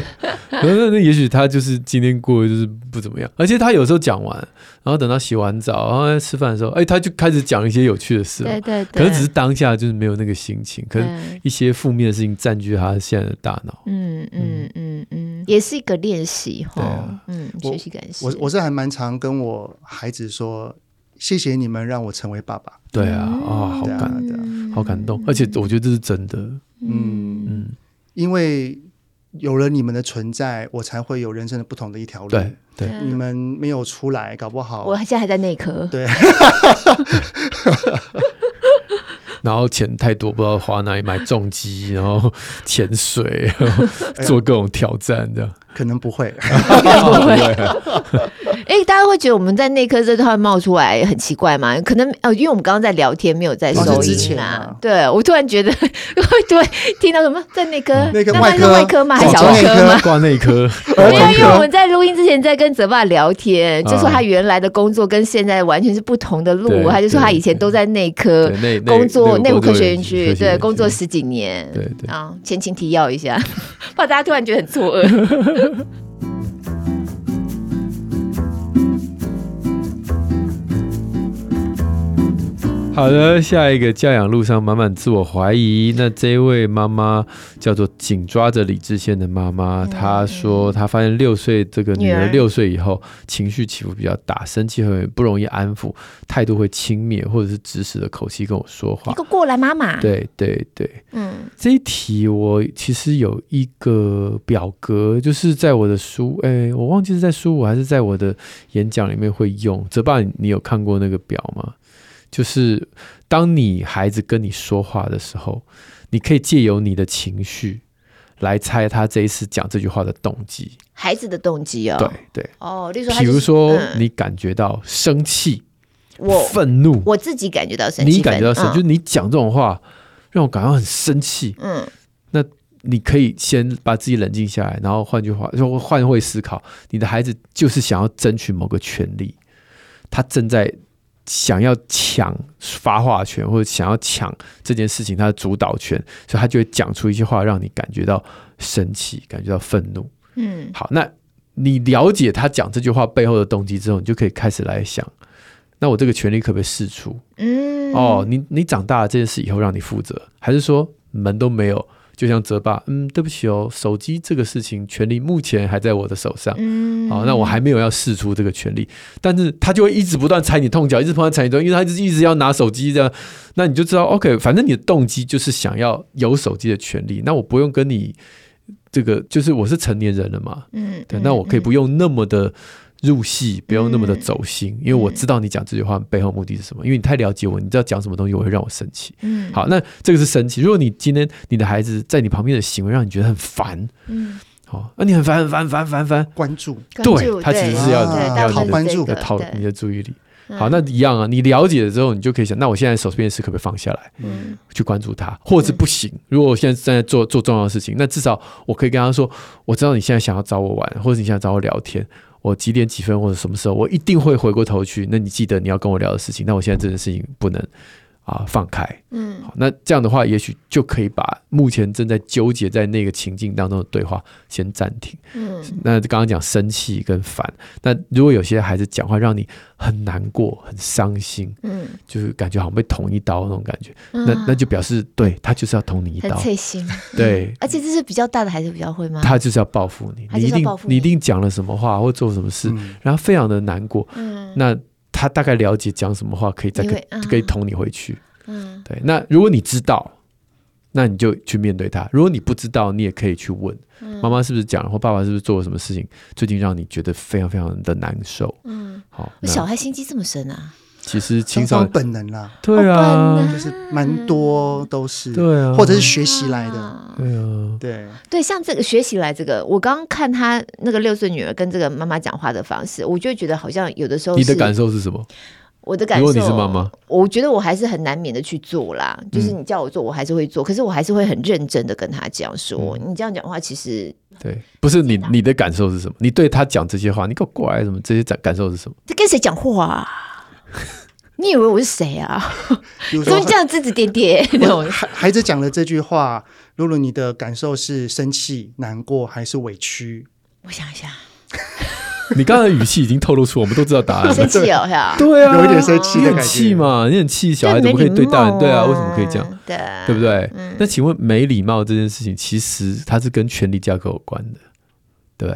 [LAUGHS] 那那也许他就是今天过得就是不怎么样。而且他有时候讲完，然后等到洗完澡，然后在吃饭的时候，哎，他就开始讲一些有趣的事。对对对。可能只是当下就是没有那个心情，可能一些负面的事情占据他现在的大脑。嗯嗯嗯嗯，也是一个练习哈。嗯，学习感谢。我我是还蛮常跟我孩子说，谢谢你们让我成为爸爸。对啊，啊，好感，好感动。而且我觉得这是真的。嗯。嗯，因为有了你们的存在，我才会有人生的不同的一条路。对对，你们没有出来，搞不好。我现在还在内科。对，[LAUGHS] 然后钱太多，不知道花哪里买重机，然后潜水，然后做各种挑战，这样。可能不会，[LAUGHS] [LAUGHS] 不会。哎，大家会觉得我们在内科这段冒出来很奇怪吗？可能呃，因为我们刚刚在聊天，没有在收音啊。对，我突然觉得 [LAUGHS] 会对听到什么在内科，那那是外科吗？还是小儿科吗？挂内科。[LAUGHS] 没有，因为我们在录音之前在跟泽爸聊天，就说他原来的工作跟现在完全是不同的路。他就说他以前都在内科工作，内部科学园区对工作十几年。对对啊，前情提要一下，[LAUGHS] 怕大家突然觉得很错愕。好的，下一个教养路上满满自我怀疑。那这位妈妈叫做紧抓着理智线的妈妈，她说她发现六岁这个女儿六岁以后情绪起伏比较大，生气很不容易安抚，态度会轻蔑或者是指使的口气跟我说话。一个过来妈妈。对对对，嗯，这一题我其实有一个表格，就是在我的书，哎，我忘记是在书我还是在我的演讲里面会用。泽爸，你有看过那个表吗？就是当你孩子跟你说话的时候，你可以借由你的情绪来猜他这一次讲这句话的动机。孩子的动机哦，对对哦，例如说，比如说你感觉到生气，我愤怒，我自己感觉到生气，你感觉到生，就是你讲这种话让我感到很生气。嗯，那你可以先把自己冷静下来，然后换句话说，换位思考，你的孩子就是想要争取某个权利，他正在。想要抢发话权，或者想要抢这件事情他的主导权，所以他就会讲出一些话，让你感觉到生气，感觉到愤怒。嗯，好，那你了解他讲这句话背后的动机之后，你就可以开始来想，那我这个权利可不可以释出？嗯，哦，你你长大了这件事以后让你负责，还是说门都没有？就像泽爸，嗯，对不起哦，手机这个事情权利目前还在我的手上，嗯，好，那我还没有要试出这个权利，但是他就会一直不断踩你痛脚，一直不断踩你痛，因为他一直一直要拿手机这样，那你就知道，OK，反正你的动机就是想要有手机的权利，那我不用跟你这个，就是我是成年人了嘛，嗯，对，那我可以不用那么的。入戏不用那么的走心，嗯、因为我知道你讲这句话背后目的是什么。因为你太了解我，你知道讲什么东西我会让我生气。嗯，好，那这个是生气。如果你今天你的孩子在你旁边的行为让你觉得很烦，嗯，好，那你很烦很烦烦烦烦，关注，对，他其实是要要讨关注，要讨你的注意力。好，那一样啊，你了解了之后，你就可以想，那我现在手边的事可不可以放下来，嗯，去关注他，或者是不行。如果我现在正在做做重要的事情，那至少我可以跟他说，我知道你现在想要找我玩，或者你想要找我聊天。我几点几分或者什么时候，我一定会回过头去。那你记得你要跟我聊的事情，那我现在这件事情不能啊放开。嗯，好，那这样的话，也许就可以把目前正在纠结在那个情境当中的对话先暂停。嗯，那刚刚讲生气跟烦，那如果有些孩子讲话让你很难过、很伤心，嗯，就是感觉好像被捅一刀那种感觉，嗯、那那就表示对他就是要捅你一刀，很刺心。对，[LAUGHS] 而且这是比较大的孩子比较会吗？他就是要报复你，你，你一定你一定讲了什么话或做什么事，嗯、然后非常的难过。嗯，那他大概了解讲什么话可以再可以、嗯、可以捅你回去。嗯，对。那如果你知道，那你就去面对他；如果你不知道，你也可以去问。妈妈是不是讲了，或爸爸是不是做了什么事情，最近让你觉得非常非常的难受？嗯，好，小孩心机这么深啊？其实青少年本能啦，对啊，就是蛮多都是，对啊，或者是学习来的，对啊，对对，像这个学习来这个，我刚刚看他那个六岁女儿跟这个妈妈讲话的方式，我就觉得好像有的时候，你的感受是什么？我的感受，如果你是妈妈，我觉得我还是很难免的去做啦。就是你叫我做，我还是会做。可是我还是会很认真的跟他讲说，你这样讲的话，其实对，不是你你的感受是什么？你对他讲这些话，你给我过来什么？这些感感受是什么？在跟谁讲话啊？[LAUGHS] 你以为我是谁啊？所以 [LAUGHS] 这样指指点点。孩孩子讲了这句话，露露，你的感受是生气、难过还是委屈？我想一下。[LAUGHS] 你刚才的语气已经透露出，我们都知道答案。生气哦，对啊，有一点生气，很气嘛，你很气，小孩怎么可以对大人？对啊，为什么可以这样？对，对不对？那请问没礼貌这件事情，其实它是跟权力架构有关的，对。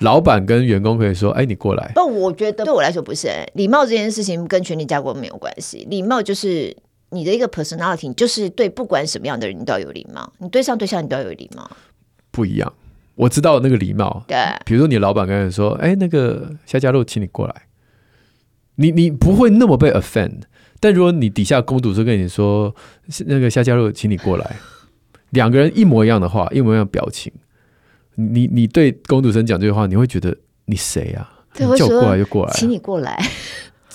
老板跟员工可以说：“哎，你过来。”不，我觉得对我来说不是礼貌这件事情跟权力架构没有关系。礼貌就是你的一个 personality，就是对不管什么样的人你都要有礼貌，你对上对下你都要有礼貌，不一样。我知道那个礼貌，对，比如说你老板跟你说：“哎，那个夏家露，请你过来。”你你不会那么被 offend，但如果你底下工读生跟你说：“那个夏家露，请你过来。”两个人一模一样的话，一模一样的表情，你你对工读生讲这句话，你会觉得你谁啊？对，叫我过来就过来，请你过来。[LAUGHS]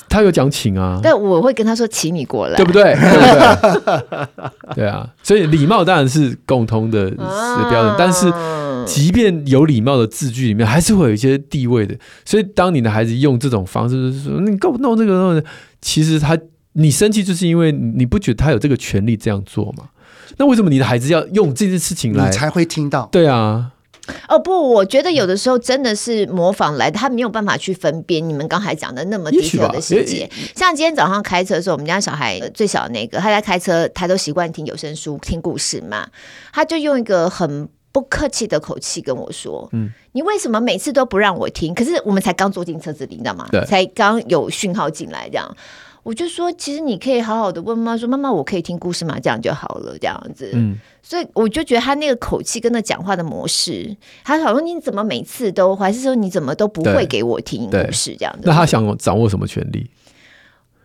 他有讲请啊，但我会跟他说，请你过来，对不对？[LAUGHS] 对不对？[LAUGHS] 对啊，所以礼貌当然是共通的标准，啊、但是即便有礼貌的字句里面，还是会有一些地位的。所以当你的孩子用这种方式，就是说你给我弄这个弄这个，其实他你生气，就是因为你不觉得他有这个权利这样做吗？那为什么你的孩子要用这件事情来，你才会听到？对啊。哦不，我觉得有的时候真的是模仿来的，他没有办法去分辨你们刚才讲的那么低调的细节。像今天早上开车的时候，我们家小孩最小的那个，他在开车，他都习惯听有声书、听故事嘛，他就用一个很不客气的口气跟我说：“嗯，你为什么每次都不让我听？可是我们才刚坐进车子里，你知道吗？对，才刚有讯号进来，这样。”我就说，其实你可以好好的问妈妈说：“妈妈，我可以听故事吗？”这样就好了，这样子。嗯，所以我就觉得他那个口气跟他讲话的模式，他好像你怎么每次都，还是说你怎么都不会给我听故事这样子？那他想掌握什么权利？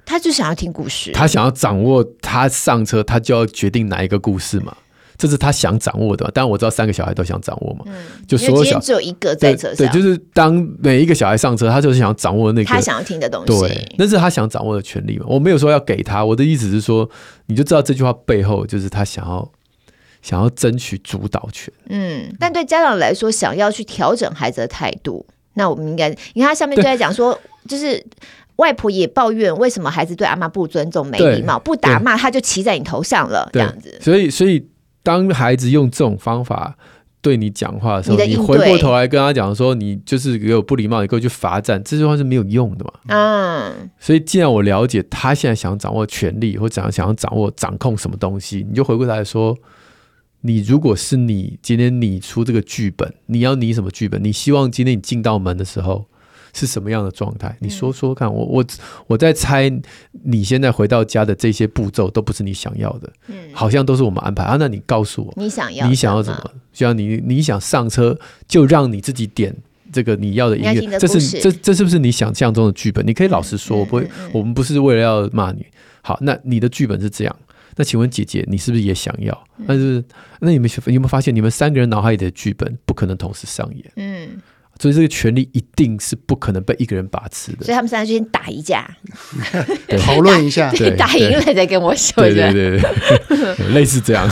他就想要听故事，他想要掌握，他上车他就要决定哪一个故事嘛。这是他想掌握的，当然我知道三个小孩都想掌握嘛，嗯、就所有小只有一个在车上对，对，就是当每一个小孩上车，他就是想要掌握那个他想要听的东西，对，那是他想掌握的权利嘛。我没有说要给他，我的意思是说，你就知道这句话背后就是他想要想要争取主导权。嗯，但对家长来说，想要去调整孩子的态度，那我们应该，你看他下面就在讲说，就是外婆也抱怨为什么孩子对阿妈不尊重、没礼貌、不打骂，他就骑在你头上了，这样子。所以，所以。当孩子用这种方法对你讲话的时候，你，你回过头来跟他讲说，你就是有不礼貌，你给我去罚站，这句话是没有用的嘛。嗯。所以，既然我了解他现在想掌握权力，或怎样想要掌握掌控什么东西，你就回过头来说，你如果是你今天你出这个剧本，你要拟什么剧本？你希望今天你进到门的时候。是什么样的状态？你说说看，我我我在猜，你现在回到家的这些步骤都不是你想要的，嗯，好像都是我们安排啊。那你告诉我，你想要，你想要什么？就像你你想上车，就让你自己点这个你要的音乐，这是这这是不是你想象中的剧本？你可以老实说，我不会，我们不是为了要骂你。好，那你的剧本是这样。那请问姐姐，你是不是也想要？但是那你们有没有发现，你们三个人脑海里的剧本不可能同时上演？嗯。所以这个权利一定是不可能被一个人把持的。所以他们三个就先打一架，讨论一下，[LAUGHS] 对，打赢了再跟我说。对对对，[LAUGHS] 类似这样，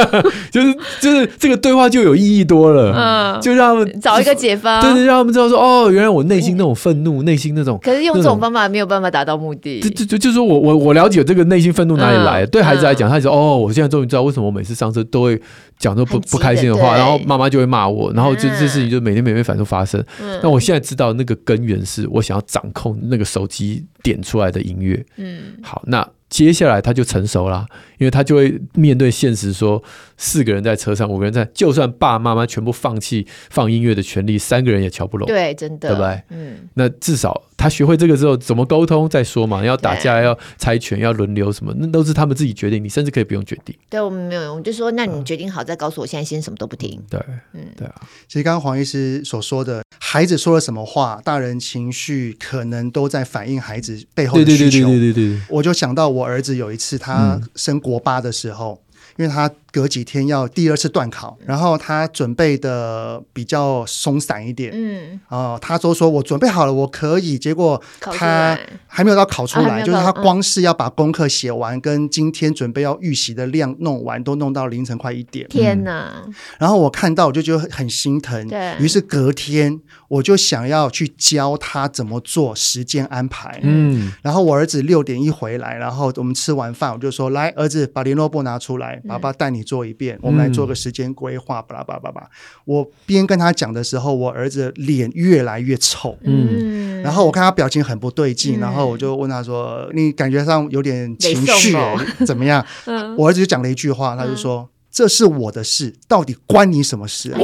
[LAUGHS] 就是就是这个对话就有意义多了。嗯，就让他们找一个解方，对对，让他们知道说，哦，原来我内心那种愤怒，内心那种。可是用这种方法没有办法达到目的。就就就是说我我我了解这个内心愤怒哪里来。对孩子来讲，他就说，哦，我现在终于知道为什么我每次上车都会讲说不不开心的话，然后妈妈就会骂我，然后就这事情就每天每天反复发生。嗯，那我现在知道那个根源是我想要掌控那个手机点出来的音乐。嗯，好，那接下来他就成熟了，因为他就会面对现实，说四个人在车上，五个人在，就算爸爸妈妈全部放弃放音乐的权利，三个人也瞧不拢。对，真的，对不对？嗯，那至少。他学会这个之后，怎么沟通再说嘛？要打架，要猜拳，要轮流什么，那都是他们自己决定。你甚至可以不用决定。对，我们没有，我们就说，那你决定好再告诉我，现在先什么都不听。对，嗯，对啊。其实刚刚黄医师所说的，孩子说了什么话，大人情绪可能都在反映孩子背后的需求。对对对对对对对。我就想到我儿子有一次他升国八的时候，因为他。隔几天要第二次段考，然后他准备的比较松散一点，嗯，哦，他都说我准备好了，我可以。结果他还没有到考出来，就是他光是要把功课写完，跟今天准备要预习的量弄完，都弄到凌晨快一点。天哪！然后我看到我就觉得很心疼，对，于是隔天我就想要去教他怎么做时间安排。嗯，然后我儿子六点一回来，然后我们吃完饭，我就说：“来，儿子，把联络簿拿出来，爸爸带你。”做一遍，我们来做个时间规划，巴拉巴拉巴拉。我边跟他讲的时候，我儿子脸越来越臭，嗯，然后我看他表情很不对劲，嗯、然后我就问他说：“你感觉上有点情绪、欸，怎么样？” [LAUGHS] 嗯、我儿子就讲了一句话，他就说：“嗯、这是我的事，到底关你什么事、啊？”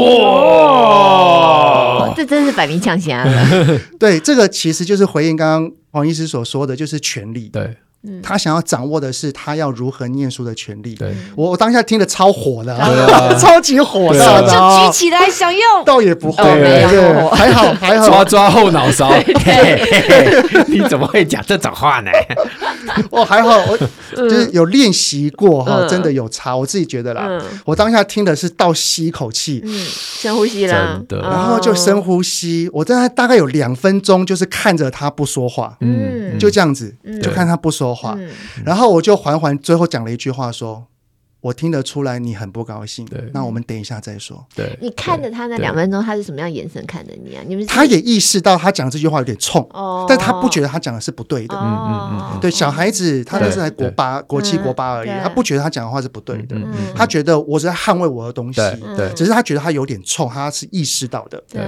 哇，这真是百名抢先了。[LAUGHS] 对，这个其实就是回应刚刚黄医师所说的，就是权力。对。他想要掌握的是他要如何念书的权利。对，我我当下听得超火的，啊、[LAUGHS] 超级火的，就举起来想用，倒也不会，对对对。还好还好，抓抓后脑勺，[LAUGHS] [LAUGHS] 你怎么会讲这种话呢？我还好，我就是有练习过哈，真的有差，我自己觉得啦。我当下听的是倒吸一口气，深呼吸啦，然后就深呼吸。我在大概有两分钟，就是看着他不说话，嗯，就这样子，就看他不说话，然后我就缓缓最后讲了一句话说。我听得出来你很不高兴，对，那我们等一下再说。对，你看着他那两分钟，他是什么样眼神看着你啊？你们他也意识到他讲这句话有点冲，哦，但他不觉得他讲的是不对的。嗯嗯嗯，对，小孩子他那是在国八、国七、国八而已，他不觉得他讲的话是不对的。他觉得我是在捍卫我的东西，对，只是他觉得他有点冲，他是意识到的。对，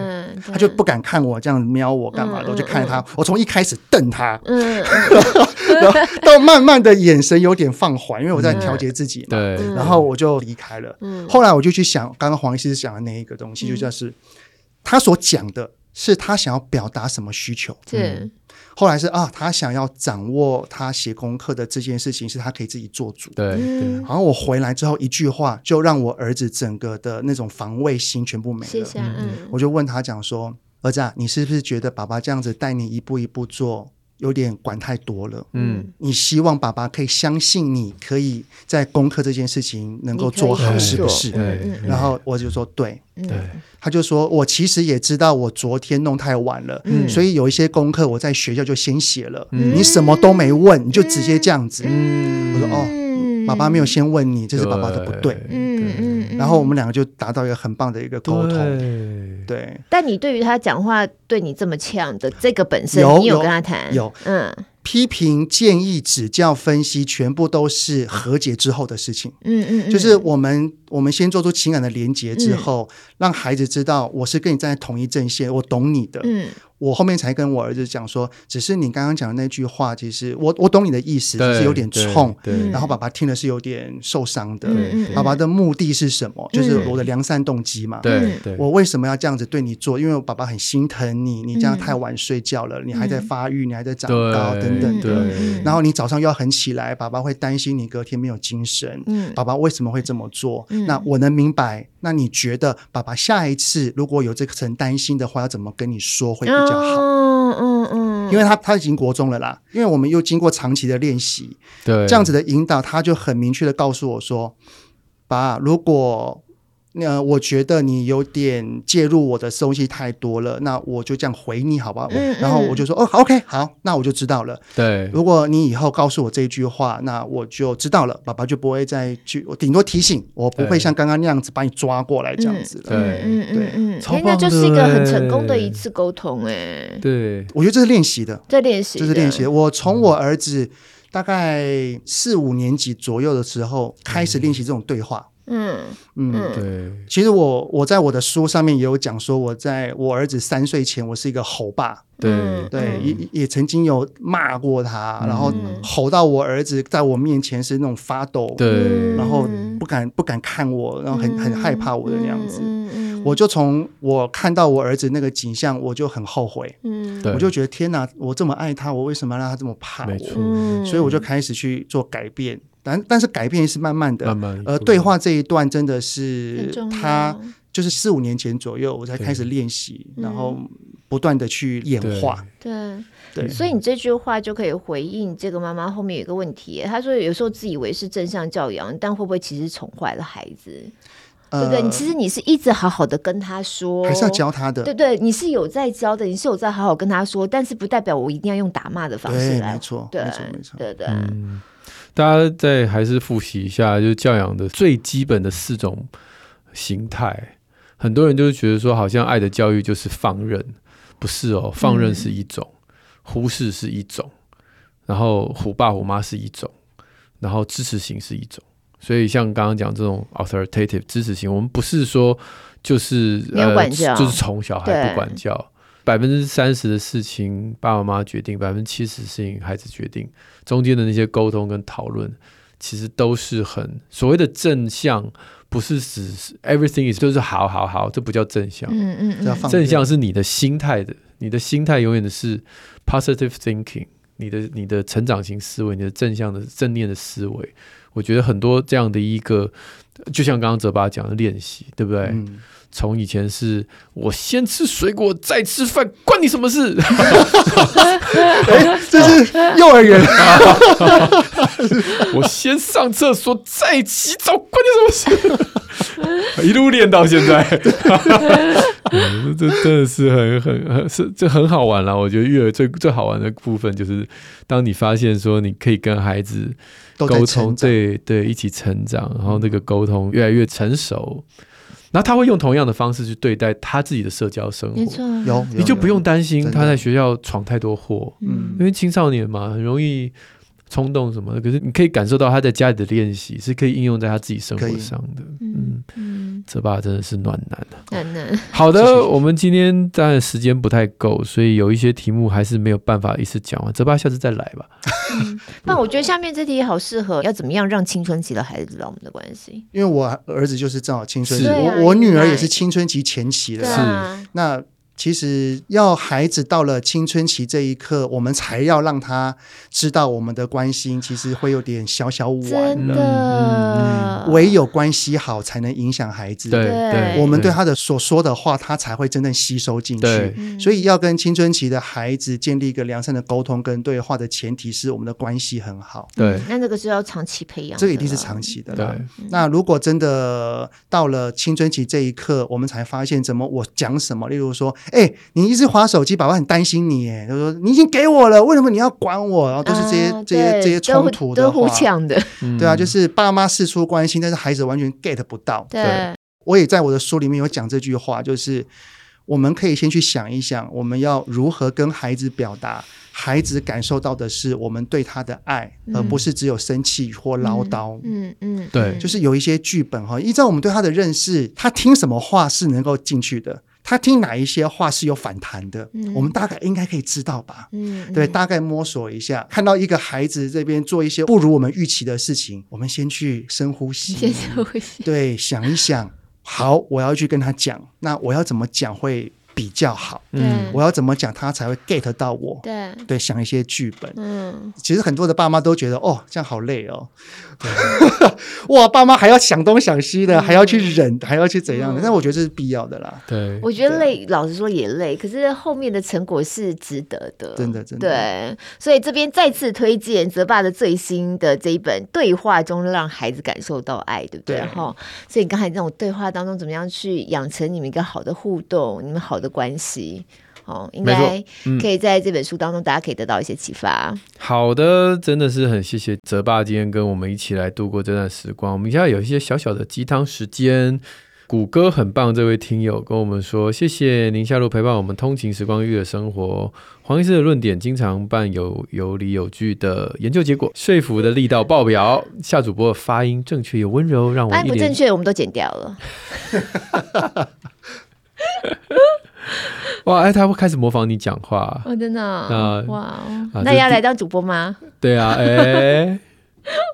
他就不敢看我这样瞄我干嘛的，我就看着他，我从一开始瞪他，嗯，[LAUGHS] 然后 [LAUGHS] 到慢慢的眼神有点放缓，因为我在调节自己嘛。对。然后我就离开了。嗯，后来我就去想，刚刚黄医师讲的那一个东西，就像是他所讲的是他想要表达什么需求。对。后来是啊，他想要掌握他写功课的这件事情，是他可以自己做主。对。然后我回来之后，一句话就让我儿子整个的那种防卫心全部没了。谢谢。嗯。我就问他讲说：“儿子啊，你是不是觉得爸爸这样子带你一步一步做？”有点管太多了，嗯，你希望爸爸可以相信你可以在功课这件事情能够做好，是不是？对。然后我就说对，对。他就说，我其实也知道我昨天弄太晚了，所以有一些功课我在学校就先写了，你什么都没问，你就直接这样子。我说哦。爸爸没有先问你，这是爸爸的不对。嗯嗯，然后我们两个就达到一个很棒的一个沟通。对。但你对于他讲话对你这么呛的这个本身，你有跟他谈？有。嗯。批评、建议、指教、分析，全部都是和解之后的事情。嗯嗯。就是我们我们先做出情感的连结之后，让孩子知道我是跟你站在同一阵线，我懂你的。嗯。我后面才跟我儿子讲说，只是你刚刚讲的那句话，其实我我懂你的意思，只是有点冲，然后爸爸听的是有点受伤的。爸爸的目的是什么？就是我的良善动机嘛。对，我为什么要这样子对你做？因为我爸爸很心疼你，你这样太晚睡觉了，你还在发育，你还在长高等等的。然后你早上又要很起来，爸爸会担心你隔天没有精神。爸爸为什么会这么做？那我能明白。那你觉得爸爸下一次如果有这层担心的话，要怎么跟你说会比较？好，嗯嗯嗯，因为他他已经国中了啦，因为我们又经过长期的练习，对，这样子的引导，他就很明确的告诉我说，爸，如果。那我觉得你有点介入我的东西太多了，那我就这样回你好不好？嗯嗯、然后我就说哦，OK，好，那我就知道了。对，如果你以后告诉我这一句话，那我就知道了，爸爸就不会再去，我顶多提醒，我不会像刚刚那样子把你抓过来这样子了。对，嗯嗯嗯，那那就是一个很成功的一次沟通，哎，对，我觉得这是练习的，在练习，这是练习。我从我儿子大概四五年级左右的时候开始练习这种对话。嗯嗯嗯，对，其实我我在我的书上面也有讲说，我在我儿子三岁前，我是一个吼爸，对。对，也也曾经有骂过他，然后吼到我儿子在我面前是那种发抖，对，然后不敢不敢看我，然后很很害怕我的那样子，我就从我看到我儿子那个景象，我就很后悔，嗯，我就觉得天哪，我这么爱他，我为什么要让他这么怕我？所以我就开始去做改变。但但是改变是慢慢的，慢慢。而对话这一段真的是他，就是四五年前左右我才开始练习，然后不断的去演化。对对，所以你这句话就可以回应这个妈妈后面有一个问题，她说有时候自以为是正向教养，但会不会其实宠坏了孩子？对不对？你其实你是一直好好的跟他说，还是要教他的？对对，你是有在教的，你是有在好好跟他说，但是不代表我一定要用打骂的方式来。没错，没错，没错，对对。大家再还是复习一下，就是教养的最基本的四种形态。很多人就是觉得说，好像爱的教育就是放任，不是哦，放任是一种，嗯、忽视是一种，然后虎爸虎妈是一种，然后支持型是一种。所以像刚刚讲这种 authoritative 支持型，我们不是说就是呃，就是从小孩不管教。百分之三十的事情爸爸妈妈决定，百分之七十的事情孩子决定。中间的那些沟通跟讨论，其实都是很所谓的正向，不是指 everything is 就是好好好，这不叫正向。嗯嗯嗯，正向是你的心态的，你的心态永远的是 positive thinking。你的你的成长型思维，你的正向的正念的思维，我觉得很多这样的一个，就像刚刚泽爸讲的练习，对不对？嗯从以前是我先吃水果再吃饭，关你什么事？哎，这是幼儿园 [LAUGHS] 我先上厕所再洗澡，关你什么事？[LAUGHS] 一路练到现在，嗯、这真的是很很很是这很好玩了。我觉得育儿最最好玩的部分就是，当你发现说你可以跟孩子沟通，对对，一起成长，然后那个沟通越来越成熟。然后他会用同样的方式去对待他自己的社交生活，没错，有你就不用担心他在学校闯太多祸，嗯，因为青少年嘛，很容易。冲动什么的，可是你可以感受到他在家里的练习是可以应用在他自己生活上的。嗯嗯，泽爸真的是暖男啊，暖男。[LAUGHS] 好的，我们今天当然时间不太够，所以有一些题目还是没有办法一次讲完。泽爸下次再来吧。嗯，[LAUGHS] 那我觉得下面这题好适合，要怎么样让青春期的孩子知道我们的关系？因为我儿子就是正好青春期，我我女儿也是青春期前期的，是那。其实要孩子到了青春期这一刻，我们才要让他知道我们的关心，其实会有点小小晚了。嗯，唯有关系好，才能影响孩子。对对，我们对他的所说的话，他才会真正吸收进去。所以要跟青春期的孩子建立一个良善的沟通跟对话的前提是我们的关系很好。对，那这个是要长期培养，这个一定是长期的。对，那如果真的到了青春期这一刻，我们才发现怎么我讲什么，例如说。哎、欸，你一直滑手机，爸爸很担心你。哎，他说你已经给我了，为什么你要管我？然后都是这些、啊、这些这些冲突的话，都互抢的。对啊，就是爸妈事出关心，但是孩子完全 get 不到。对，对我也在我的书里面有讲这句话，就是我们可以先去想一想，我们要如何跟孩子表达，孩子感受到的是我们对他的爱，嗯、而不是只有生气或唠叨。嗯嗯，嗯嗯对，就是有一些剧本哈，依照我们对他的认识，他听什么话是能够进去的。他听哪一些话是有反弹的，嗯、我们大概应该可以知道吧？嗯，对，大概摸索一下，看到一个孩子这边做一些不如我们预期的事情，我们先去深呼吸，先深呼吸，对，想一想，好，我要去跟他讲，那我要怎么讲会比较好？嗯，我要怎么讲他才会 get 到我？对，对，想一些剧本。嗯，其实很多的爸妈都觉得，哦，这样好累哦。[LAUGHS] 哇，爸妈还要想东想西的，还要去忍，还要去怎样的？但我觉得这是必要的啦。对，我觉得累，老实说也累，可是后面的成果是值得的。真的，真的。对，所以这边再次推荐泽爸的最新的这一本《对话中让孩子感受到爱》，对不对？哈，所以刚才这种对话当中，怎么样去养成你们一个好的互动，你们好的关系？哦，应该可以在这本书当中，大家可以得到一些启发。嗯。好的，真的是很谢谢泽爸今天跟我们一起来度过这段时光。我们现在有一些小小的鸡汤时间。谷歌很棒，这位听友跟我们说，谢谢您下路陪伴我们通勤时光育儿生活。黄医师的论点经常伴有有理有据的研究结果，说服的力道爆表。夏主播的发音正确又温柔，让我 [LAUGHS] 一不正确，我们都剪掉了。[LAUGHS] 哇！哎，他会开始模仿你讲话，哦，真的、哦？那哇，啊、那要来当主播吗？对啊，哎，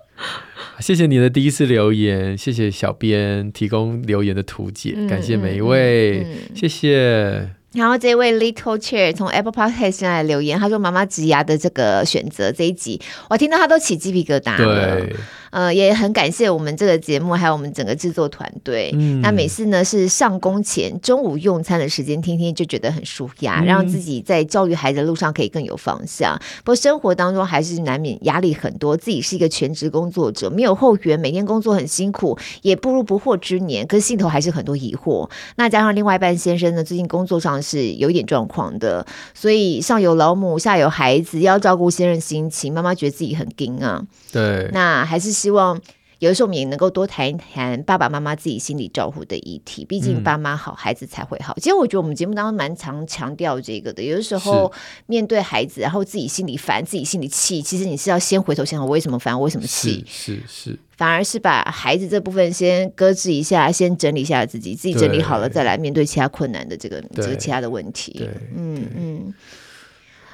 [LAUGHS] 谢谢你的第一次留言，谢谢小编提供留言的图解，嗯、感谢每一位，嗯嗯、谢谢。然后这位 Little Chair 从 Apple Podcast 上来留言，他说：“妈妈植牙的这个选择这一集，我听到他都起鸡皮疙瘩了。”对。呃，也很感谢我们这个节目，还有我们整个制作团队。嗯，那每次呢是上工前、中午用餐的时间，听听就觉得很舒压，嗯、让自己在教育孩子的路上可以更有方向。不过生活当中还是难免压力很多，自己是一个全职工作者，没有后援，每天工作很辛苦，也步入不惑之年，可是心头还是很多疑惑。那加上另外一半先生呢，最近工作上是有一点状况的，所以上有老母，下有孩子，要照顾先生心情，妈妈觉得自己很紧啊。对，那还是。希望有的时候我们也能够多谈一谈爸爸妈妈自己心理照顾的议题，毕竟爸妈好，孩子才会好。其实我觉得我们节目当中蛮常强调这个的。有的时候面对孩子，然后自己心里烦，自己心里气，其实你是要先回头想想我为什么烦，我为什么气？是是，是反而是把孩子这部分先搁置一下，先整理一下自己，自己整理好了再来面对其他困难的这个这个其他的问题。对，嗯嗯。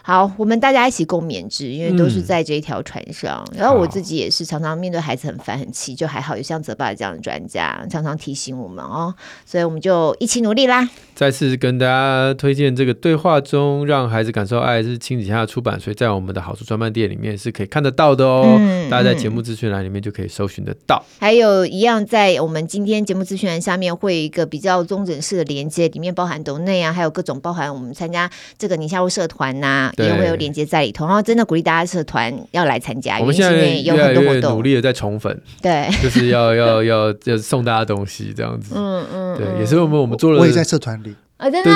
好，我们大家一起共勉之，因为都是在这一条船上。嗯、然后我自己也是常常面对孩子很烦很气，就还好有像泽爸这样的专家常常提醒我们哦，所以我们就一起努力啦。再次跟大家推荐这个对话中让孩子感受爱是亲子天下出版，所以在我们的好书专卖店里面是可以看得到的哦。嗯、大家在节目资讯栏里面就可以搜寻得到。还有一样，在我们今天节目资讯栏下面会有一个比较中整式的连接，里面包含抖内啊，还有各种包含我们参加这个宁夏路社团呐、啊，也会有连接在里头。然后真的鼓励大家社团要来参加，我们现在有很多活动，努力的在宠粉，对，就是要要要要送大家东西这样子。嗯嗯，对，也是我们我们做了，我也在社团里。啊，真的！[LAUGHS]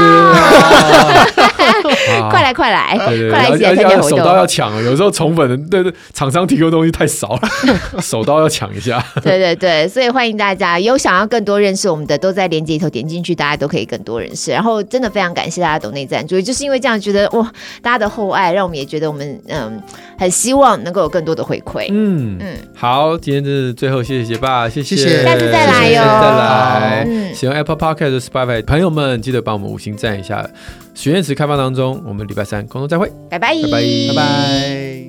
快来快来，快来一起来参加活动。手刀要抢，有时候宠粉的对对，厂商提供东西太少了，[LAUGHS] 手刀要抢一下。对对对，所以欢迎大家有想要更多认识我们的，都在链接里头点进去，大家都可以更多认识。然后真的非常感谢大家懂内赞助，就是因为这样觉得哇，大家的厚爱，让我们也觉得我们嗯，很希望能够有更多的回馈。嗯嗯，好，今天是最后，谢谢学爸，谢谢，下次再来哟，再来。嗯，喜欢 Apple Podcast 的 Spotify 朋友们，记得帮我们五星赞一下。许愿池开放当中，我们礼拜三空中再会，拜拜，拜拜，拜拜。